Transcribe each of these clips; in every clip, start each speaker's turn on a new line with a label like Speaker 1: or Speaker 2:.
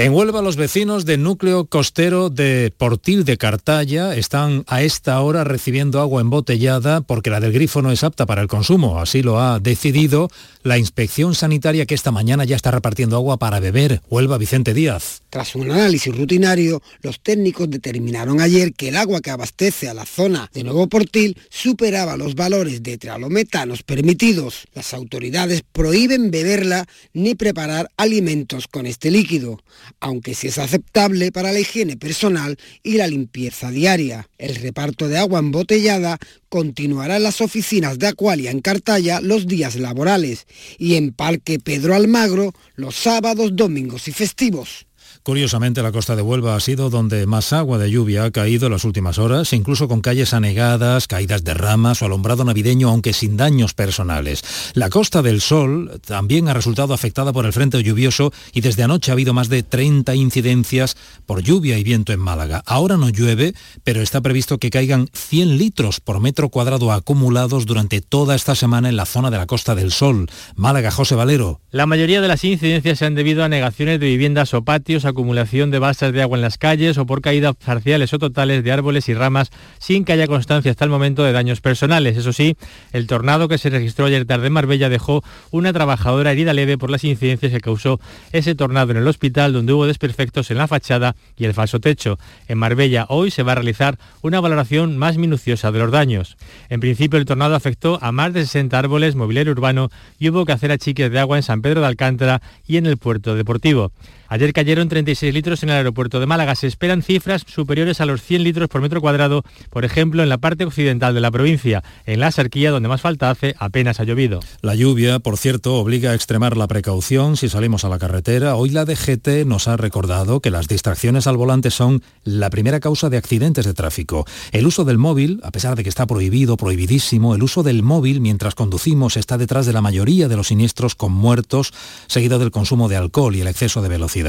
Speaker 1: En Huelva, los vecinos del núcleo costero de Portil de Cartaya están a esta hora recibiendo agua embotellada porque la del grifo no es apta para el consumo. Así lo ha decidido la inspección sanitaria que esta mañana ya está repartiendo agua para beber. Huelva Vicente Díaz.
Speaker 2: Tras un análisis rutinario, los técnicos determinaron ayer que el agua que abastece a la zona de Nuevo Portil superaba los valores de trialometanos permitidos. Las autoridades prohíben beberla ni preparar alimentos con este líquido aunque sí es aceptable para la higiene personal y la limpieza diaria. El reparto de agua embotellada continuará en las oficinas de Acualia en Cartaya los días laborales y en Parque Pedro Almagro los sábados, domingos y festivos.
Speaker 1: Curiosamente, la costa de Huelva ha sido donde más agua de lluvia ha caído en las últimas horas, incluso con calles anegadas, caídas de ramas o alumbrado navideño, aunque sin daños personales. La costa del Sol también ha resultado afectada por el frente lluvioso y desde anoche ha habido más de 30 incidencias por lluvia y viento en Málaga. Ahora no llueve, pero está previsto que caigan 100 litros por metro cuadrado acumulados durante toda esta semana en la zona de la Costa del Sol. Málaga, José Valero.
Speaker 3: La mayoría de las incidencias se han debido a negaciones de viviendas o patios acumulación de balsas de agua en las calles o por caídas parciales o totales de árboles y ramas sin que haya constancia hasta el momento de daños personales. Eso sí, el tornado que se registró ayer tarde en Marbella dejó una trabajadora herida leve por las incidencias que causó ese tornado en el hospital donde hubo desperfectos en la fachada y el falso techo. En Marbella hoy se va a realizar una valoración más minuciosa de los daños. En principio el tornado afectó a más de 60 árboles, mobiliario urbano y hubo que hacer achiques de agua en San Pedro de Alcántara y en el puerto deportivo. Ayer cayeron 36 litros en el aeropuerto de Málaga. Se esperan cifras superiores a los 100 litros por metro cuadrado, por ejemplo, en la parte occidental de la provincia. En la Sarquía, donde más falta hace, apenas ha llovido.
Speaker 1: La lluvia, por cierto, obliga a extremar la precaución si salimos a la carretera. Hoy la DGT nos ha recordado que las distracciones al volante son la primera causa de accidentes de tráfico. El uso del móvil, a pesar de que está prohibido, prohibidísimo, el uso del móvil mientras conducimos está detrás de la mayoría de los siniestros con muertos, seguido del consumo de alcohol y el exceso de velocidad.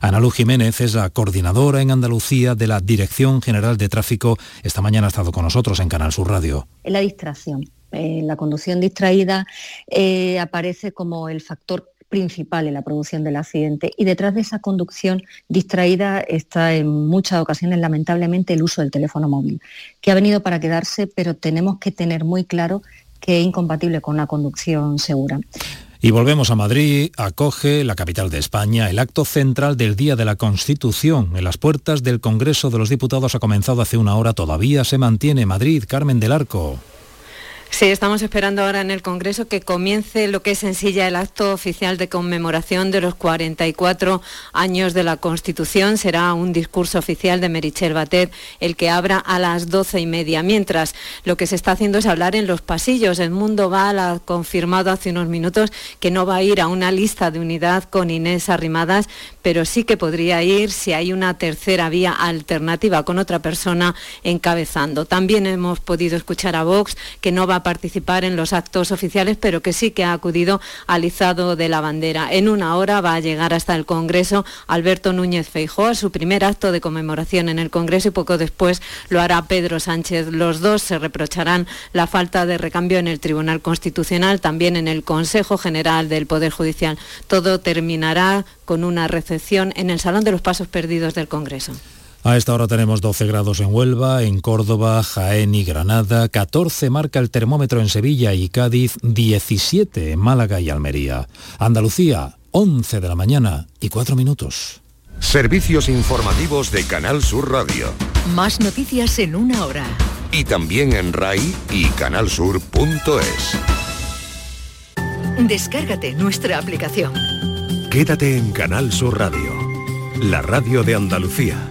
Speaker 1: Ana Luz Jiménez es la coordinadora en Andalucía de la Dirección General de Tráfico. Esta mañana ha estado con nosotros en Canal Sur Radio.
Speaker 4: La distracción. Eh, la conducción distraída eh, aparece como el factor principal en la producción del accidente y detrás de esa conducción distraída está en muchas ocasiones lamentablemente el uso del teléfono móvil, que ha venido para quedarse, pero tenemos que tener muy claro que es incompatible con una conducción segura.
Speaker 1: Y volvemos a Madrid, acoge la capital de España el acto central del Día de la Constitución. En las puertas del Congreso de los Diputados ha comenzado hace una hora, todavía se mantiene Madrid, Carmen del Arco.
Speaker 5: Sí, estamos esperando ahora en el Congreso que comience lo que es en silla el acto oficial de conmemoración de los 44 años de la Constitución. Será un discurso oficial de Merichel Batet el que abra a las doce y media. Mientras lo que se está haciendo es hablar en los pasillos. El Mundo va ha confirmado hace unos minutos que no va a ir a una lista de unidad con Inés Arrimadas, pero sí que podría ir si hay una tercera vía alternativa con otra persona encabezando. También hemos podido escuchar a Vox que no va a participar en los actos oficiales, pero que sí que ha acudido al izado de la bandera. En una hora va a llegar hasta el Congreso Alberto Núñez Feijóo a su primer acto de conmemoración en el Congreso y poco después lo hará Pedro Sánchez. Los dos se reprocharán la falta de recambio en el Tribunal Constitucional, también en el Consejo General del Poder Judicial. Todo terminará con una recepción en el Salón de los Pasos Perdidos del Congreso.
Speaker 1: A esta hora tenemos 12 grados en Huelva, en Córdoba, Jaén y Granada, 14 marca el termómetro en Sevilla y Cádiz, 17 en Málaga y Almería. Andalucía, 11 de la mañana y 4 minutos.
Speaker 6: Servicios informativos de Canal Sur Radio.
Speaker 7: Más noticias en una hora.
Speaker 6: Y también en RAI y canalsur.es.
Speaker 7: Descárgate nuestra aplicación.
Speaker 6: Quédate en Canal Sur Radio, la radio de Andalucía.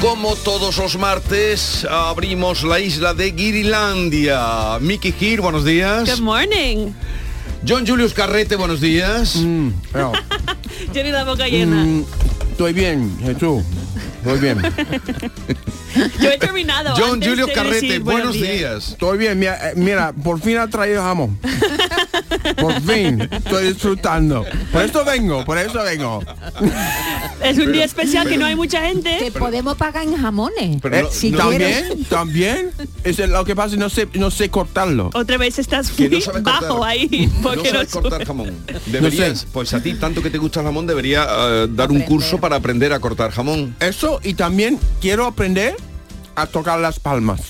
Speaker 8: Como todos los martes, abrimos la isla de Guirilandia. Miki Gir, buenos días.
Speaker 9: Good morning.
Speaker 8: John Julius Carrete, buenos días.
Speaker 9: Mm,
Speaker 10: la boca llena.
Speaker 9: mm, estoy bien, Jesús. Estoy bien.
Speaker 10: Yo he terminado.
Speaker 8: John Julius Carrete, buenos días.
Speaker 9: Estoy bien. Mira, eh, mira, por fin ha traído jamón. Por fin. Estoy disfrutando. Por eso vengo, por eso vengo.
Speaker 10: Es un día especial que no hay mucha gente.
Speaker 11: Te podemos pagar en jamones.
Speaker 8: Pero
Speaker 9: Eh,
Speaker 8: no-
Speaker 11: si
Speaker 8: no-
Speaker 9: también, también. Es lo que pasa, no sé, no sé cortarlo.
Speaker 10: Otra vez estás
Speaker 8: que
Speaker 10: muy
Speaker 8: no sabes
Speaker 10: bajo
Speaker 8: cortar.
Speaker 10: ahí. Porque no,
Speaker 8: sabes cortar jamón. Deberías, pues a ti tanto que te gusta el jamón, debería eh, dar un curso para aprender a cortar jamón.
Speaker 9: Eso y también quiero aprender a tocar las palmas.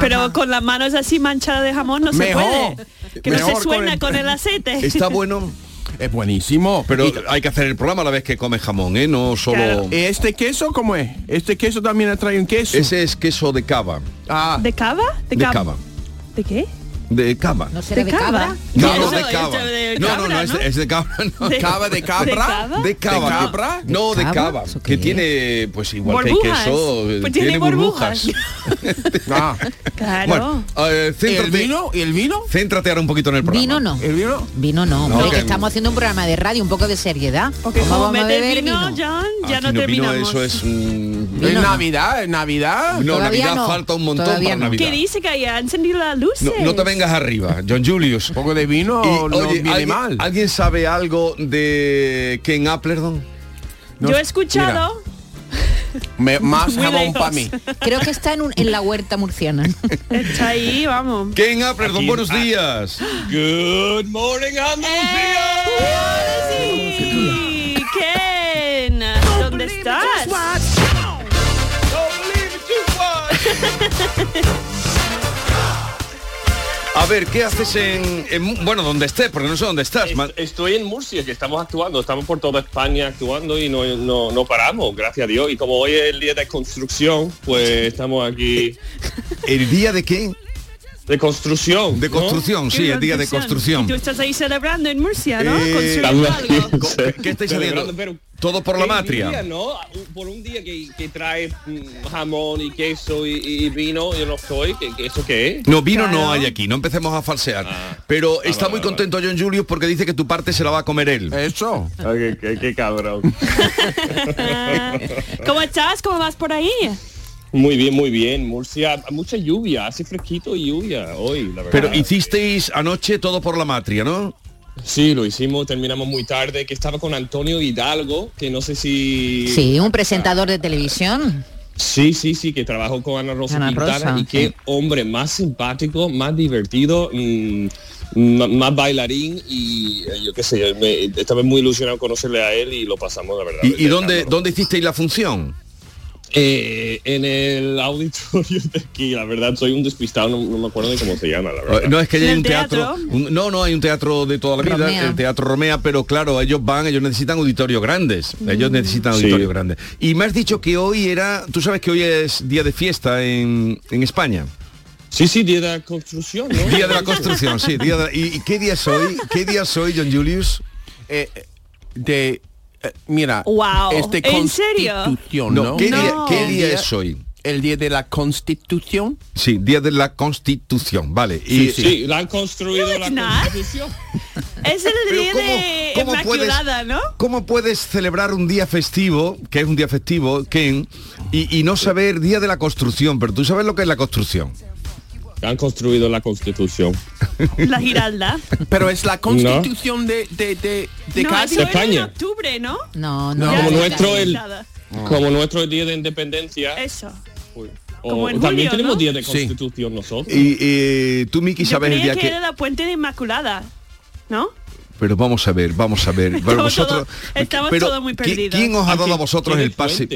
Speaker 10: Pero con las manos así manchadas de jamón no
Speaker 9: Mejor.
Speaker 10: se puede. Que no se
Speaker 9: con
Speaker 10: suena
Speaker 9: el-
Speaker 10: con el aceite.
Speaker 8: Está bueno,
Speaker 9: Es buenísimo.
Speaker 8: pero
Speaker 9: Y-
Speaker 8: hay que hacer el programa a la vez que comes jamón, ¿eh? No solo...
Speaker 10: Claro.
Speaker 9: ¿y ¿Este queso cómo es? Este queso también trae un queso.
Speaker 8: Ese es queso de cava.
Speaker 9: Ah,
Speaker 10: ¿De cava?
Speaker 8: De
Speaker 10: cab-
Speaker 8: cava.
Speaker 10: ¿De qué?
Speaker 8: De cava.
Speaker 11: ¿No será
Speaker 10: ¿De
Speaker 11: de,
Speaker 10: cabra?
Speaker 8: No, no, de cava. No, no,
Speaker 10: cabra,
Speaker 8: no, es de, es de cabra. No,
Speaker 10: De-
Speaker 9: cava de cabra.
Speaker 10: ¿De cava?
Speaker 8: De cava.
Speaker 9: ¿De cabra?
Speaker 8: No, de
Speaker 11: ¿Cabra?
Speaker 8: cava.
Speaker 11: ¿Eso
Speaker 8: Que tiene, pues igual que queso,
Speaker 10: Pues tiene
Speaker 8: tiene burbujas.
Speaker 9: ah.
Speaker 10: Claro.
Speaker 8: Bueno, eh,
Speaker 9: ¿Y el
Speaker 8: céntrate,
Speaker 9: vino? ¿Y el vino?
Speaker 8: céntrate ahora un poquito en el programa.
Speaker 11: Vino no.
Speaker 9: ¿El vino?
Speaker 11: Vino no,
Speaker 8: No,
Speaker 11: hombre,
Speaker 8: que-
Speaker 11: que estamos haciendo un programa de radio, un poco de seriedad.
Speaker 10: Porque
Speaker 11: ¿Cómo vamos a beber
Speaker 10: vino,
Speaker 11: vino?
Speaker 10: John,
Speaker 8: Ah,
Speaker 10: ya no
Speaker 8: vino,
Speaker 10: terminamos.
Speaker 8: eso es... mm,
Speaker 9: ¿Es
Speaker 11: Vino no.
Speaker 9: Navidad? ¿Es Navidad?
Speaker 8: No,
Speaker 11: Todavía
Speaker 8: Navidad
Speaker 11: no.
Speaker 8: falta un montón
Speaker 11: Todavía
Speaker 8: para
Speaker 11: no.
Speaker 8: Navidad.
Speaker 10: ¿Qué dice que ya ha encendido las luces?
Speaker 8: No, no te vengas arriba, John Julius.
Speaker 9: Un poco de vino
Speaker 8: Y,
Speaker 9: no
Speaker 8: oye,
Speaker 9: viene
Speaker 8: ¿alguien,
Speaker 9: mal.
Speaker 8: ¿alguien sabe algo de Ken Applerdon?
Speaker 9: No,
Speaker 10: Yo he escuchado.
Speaker 9: Me- más
Speaker 10: Muy
Speaker 9: jamón para mí.
Speaker 11: Creo que está en, un- en la huerta murciana.
Speaker 10: Está ahí, vamos.
Speaker 8: Ken Applerdon, buenos días.
Speaker 12: Good morning,
Speaker 10: ¡Eh!
Speaker 8: A ver, ¿qué haces en, en- bueno, donde estés? Porque no sé dónde estás. man.
Speaker 12: Estoy en Murcia, que estamos actuando, estamos por toda España actuando y no, no, no paramos, gracias a Dios. Y como hoy es el día de construcción, pues estamos aquí
Speaker 8: ¿El día de qué?
Speaker 12: De construcción.
Speaker 8: De
Speaker 12: ¿no?
Speaker 8: construcción, sí, el día de
Speaker 10: Y
Speaker 8: construcción.
Speaker 10: tú estás ahí celebrando en Murcia, ¿no?
Speaker 8: Eh,
Speaker 10: algo.
Speaker 8: Co- ¿Qué estáis
Speaker 12: Celebrando,
Speaker 8: Todo por la
Speaker 12: qué
Speaker 8: matria.
Speaker 12: ¿no? Por un día que, que trae mm, jamón y queso y, y vino, yo no estoy. ¿Qué, qué- ¿Eso qué es?
Speaker 8: No, vino no hay aquí, no empecemos a falsear.
Speaker 12: Ah.
Speaker 8: Pero está
Speaker 12: vale,
Speaker 8: muy
Speaker 12: vale,
Speaker 8: contento John Julius porque dice que tu parte se la va a comer él.
Speaker 9: Eso.
Speaker 12: Ah, qué, qué- qué cabrón.
Speaker 10: ¿Cómo estás? ¿Cómo vas por ahí?
Speaker 12: Muy bien, muy bien. Murcia, mucha lluvia, hace fresquito y lluvia hoy, la verdad.
Speaker 8: Pero hicisteis anoche todo por la matria, ¿no?
Speaker 12: Sí, lo hicimos, terminamos muy tarde, que estaba con Antonio Hidalgo, que no sé si...
Speaker 11: Sí, un presentador de televisión.
Speaker 12: Sí, sí, sí, que trabajó con Ana Rosa
Speaker 11: Ana
Speaker 12: Quintana
Speaker 11: Rosa,
Speaker 12: y qué
Speaker 11: sí.
Speaker 12: hombre más simpático, más divertido, mm, más bailarín y eh, yo qué sé, me- estaba muy ilusionado conocerle a él y lo pasamos, la verdad.
Speaker 8: ¿Y, y
Speaker 12: de
Speaker 8: dónde, dónde hicisteis la función?
Speaker 12: Eh, en el auditorio de aquí, la verdad, soy un despistado, no, no me acuerdo de cómo se llama, la verdad.
Speaker 8: No es que
Speaker 10: ¿En
Speaker 8: haya
Speaker 10: el
Speaker 8: un teatro,
Speaker 10: teatro?
Speaker 8: un- no, no hay un teatro de toda la vida,
Speaker 11: Romea.
Speaker 8: el teatro Romea, pero claro, ellos van, ellos necesitan auditorios grandes, ellos necesitan
Speaker 12: Sí.
Speaker 8: auditorios grandes. Y me has dicho que hoy era, tú sabes que hoy es día de fiesta en, en España.
Speaker 12: Sí, sí, día de la construcción, ¿no?
Speaker 8: Día de la construcción, sí. Día de- ¿y, y qué día soy? ¿Qué día soy, John Julius?
Speaker 9: Eh, eh, de... eh, mira.
Speaker 10: Wow.
Speaker 9: Este
Speaker 10: ¿En serio?
Speaker 9: Constitución,
Speaker 8: No,
Speaker 9: ¿no?
Speaker 8: ¿qué, Día,
Speaker 10: No.
Speaker 8: ¿qué
Speaker 9: El
Speaker 8: día es hoy?
Speaker 9: El día de la Constitución.
Speaker 8: Sí, día de la Constitución, vale. Y,
Speaker 12: Sí, la han construido
Speaker 10: No,
Speaker 12: la
Speaker 10: not.
Speaker 12: constitución.
Speaker 10: Es el día
Speaker 8: ¿cómo-
Speaker 10: de
Speaker 8: cómo puedes-
Speaker 10: Inmaculada, ¿no?
Speaker 8: ¿Cómo puedes celebrar un día festivo, que es un día festivo, Ken, y, y no saber día de la construcción? Pero tú sabes lo que es la construcción.
Speaker 12: Han construido la constitución.
Speaker 10: La Giralda.
Speaker 9: Pero es la Constitución de, de, de, de
Speaker 10: no,
Speaker 9: Cádiz.
Speaker 10: eso era en
Speaker 12: España.
Speaker 10: octubre, ¿no?
Speaker 11: No,
Speaker 9: No,
Speaker 11: no.
Speaker 12: como nuestro el-. Como nuestro día de independencia.
Speaker 10: Eso.
Speaker 12: Uy.
Speaker 10: como
Speaker 12: O
Speaker 10: en
Speaker 12: también
Speaker 10: julio,
Speaker 12: tenemos
Speaker 10: ¿no?
Speaker 12: día de
Speaker 9: Sí.
Speaker 12: constitución nosotros.
Speaker 8: Y eh, tú, Miki, sabes el día
Speaker 10: que
Speaker 8: que...
Speaker 10: era la puente de Inmaculada, ¿no?
Speaker 8: Pero vamos a ver, vamos a ver. Pero
Speaker 10: Estamos
Speaker 8: vosotros,
Speaker 10: todo- estamos
Speaker 8: pero
Speaker 10: todos muy
Speaker 8: ¿qui-
Speaker 10: perdidos.
Speaker 8: ¿Quién os ha dado a vosotros el pase?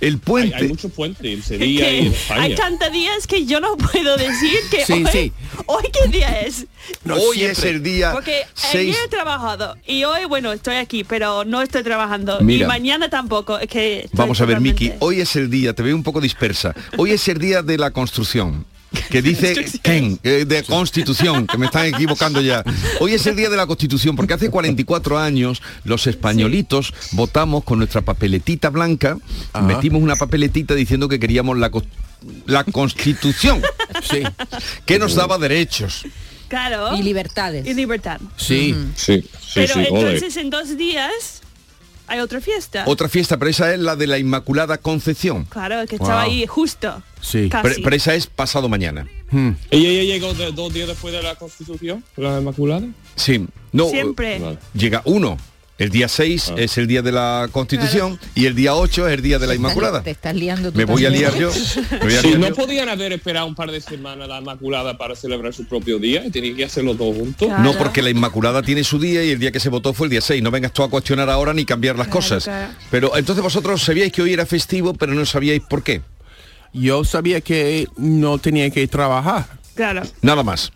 Speaker 8: El
Speaker 12: Hay,
Speaker 8: puente.
Speaker 12: hay mucho puente en
Speaker 10: Es
Speaker 12: Sevilla y en
Speaker 10: que
Speaker 12: España.
Speaker 10: hay tantos días que yo no puedo decir que
Speaker 9: Sí,
Speaker 10: hoy,
Speaker 9: sí.
Speaker 10: hoy qué día es.
Speaker 9: No,
Speaker 8: Hoy
Speaker 9: siempre.
Speaker 8: es el día
Speaker 10: Porque
Speaker 8: 6
Speaker 10: ayer he trabajado y hoy, bueno, estoy aquí, pero no estoy trabajando.
Speaker 8: Mira.
Speaker 10: y mañana tampoco. Es que
Speaker 8: Vamos a ver, Miki, hoy es el día, te veo un poco dispersa. Hoy es el día de la construcción. Que dice Ken, de constitución, que me están equivocando ya. Hoy es el día de la constitución, porque hace 44 años los españolitos votamos con nuestra papeletita blanca,
Speaker 9: Ajá.
Speaker 8: metimos una papeletita diciendo que queríamos la, la constitución,
Speaker 9: Sí.
Speaker 8: que nos daba derechos.
Speaker 10: Claro.
Speaker 11: Y libertades.
Speaker 10: Y libertad.
Speaker 9: Sí.
Speaker 12: Sí, sí,
Speaker 10: Pero
Speaker 12: sí, ole.
Speaker 10: entonces en dos días hay otra fiesta.
Speaker 8: Otra fiesta, pero esa es la de la Inmaculada Concepción.
Speaker 10: Claro, que estaba
Speaker 8: Wow.
Speaker 10: ahí justo.
Speaker 9: Sí.
Speaker 8: Pero, pero esa es pasado mañana.
Speaker 9: Hmm.
Speaker 12: ¿Y ella llegó de- dos días después de la Constitución, la Inmaculada?
Speaker 8: Sí. No,
Speaker 10: Siempre.
Speaker 12: Vale.
Speaker 8: llega uno. El día 6 es el día de la Constitución y el día 8 es el día de la Inmaculada.
Speaker 11: Te estás liando tú
Speaker 8: Me voy a liar yo. Me voy a
Speaker 12: Sí, no podían haber esperado un par de semanas la Inmaculada para celebrar su propio día y tenían que hacerlo todos juntos.
Speaker 10: Claro.
Speaker 8: No, porque la Inmaculada tiene su día y el día que se votó fue el día 6. No vengas tú a cuestionar ahora ni cambiar las
Speaker 10: Claro,
Speaker 8: cosas.
Speaker 10: claro.
Speaker 8: Pero entonces vosotros sabíais que hoy era festivo, pero no sabíais por qué.
Speaker 9: Yo sabía que no tenía que trabajar.
Speaker 10: Claro.
Speaker 8: Nada más.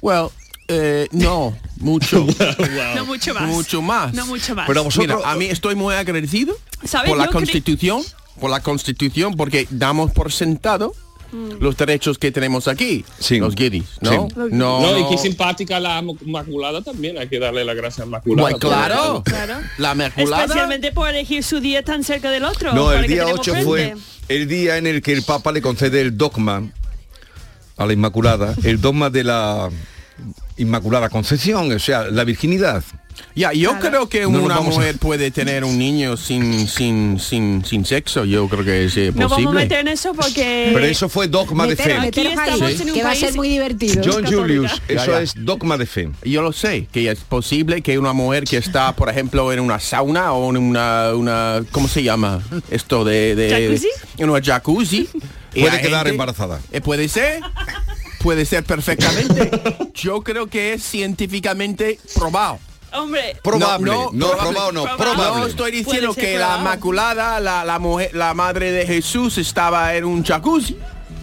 Speaker 9: Well, eh, no, mucho.
Speaker 10: No mucho más.
Speaker 9: Mucho más.
Speaker 10: No mucho más.
Speaker 8: Pero vosotros...
Speaker 9: Mira, a mí estoy muy agradecido
Speaker 10: ¿Sabes?
Speaker 9: por la
Speaker 10: Yo cre-
Speaker 9: Constitución, por la Constitución, porque damos por sentado
Speaker 10: Mm.
Speaker 9: los derechos que tenemos aquí,
Speaker 8: Sí.
Speaker 9: los guiris, ¿no?
Speaker 8: Sí.
Speaker 9: No,
Speaker 12: No, y qué simpática la Inmaculada también, hay que darle la gracia a Inmaculada.
Speaker 9: Bueno, claro,
Speaker 10: Claro.
Speaker 9: la Inmaculada.
Speaker 10: Especialmente por elegir su día tan cerca del otro.
Speaker 8: No, el día
Speaker 10: tenemos
Speaker 8: 8 fue el día en el que el Papa le concede el dogma a la Inmaculada, el dogma de la Inmaculada Concepción, o sea, la virginidad.
Speaker 9: Ya, yo
Speaker 10: Claro.
Speaker 9: creo que
Speaker 8: No
Speaker 9: una
Speaker 8: a-
Speaker 9: mujer puede tener un niño sin sin sin sin sexo. Yo creo que es eh,
Speaker 10: No vamos a
Speaker 9: posible.
Speaker 10: meter en eso porque...
Speaker 8: Pero eso fue dogma de fe.
Speaker 11: meter
Speaker 10: Aquí
Speaker 11: ahí,
Speaker 10: estamos
Speaker 9: Sí.
Speaker 10: en un
Speaker 11: que va a ser muy divertido.
Speaker 8: John
Speaker 10: católica.
Speaker 8: Julius, eso
Speaker 9: ya.
Speaker 8: es dogma de fe.
Speaker 9: Yo lo sé, que es posible que una mujer que está, por ejemplo, en una sauna o en una, una ¿cómo se llama? Esto de... de
Speaker 10: ¿Jacuzzi?
Speaker 9: En una jacuzzi.
Speaker 8: Puede quedar embarazada.
Speaker 9: Eh, puede ser, puede ser perfectamente. Yo creo que es científicamente probado.
Speaker 10: Hombre,
Speaker 8: Probable, no,
Speaker 9: No, no,
Speaker 8: probado, no,
Speaker 10: probable.
Speaker 8: probable.
Speaker 9: No estoy diciendo que la. Inmaculada, la, la mujer, la madre de Jesús estaba en un jacuzzi,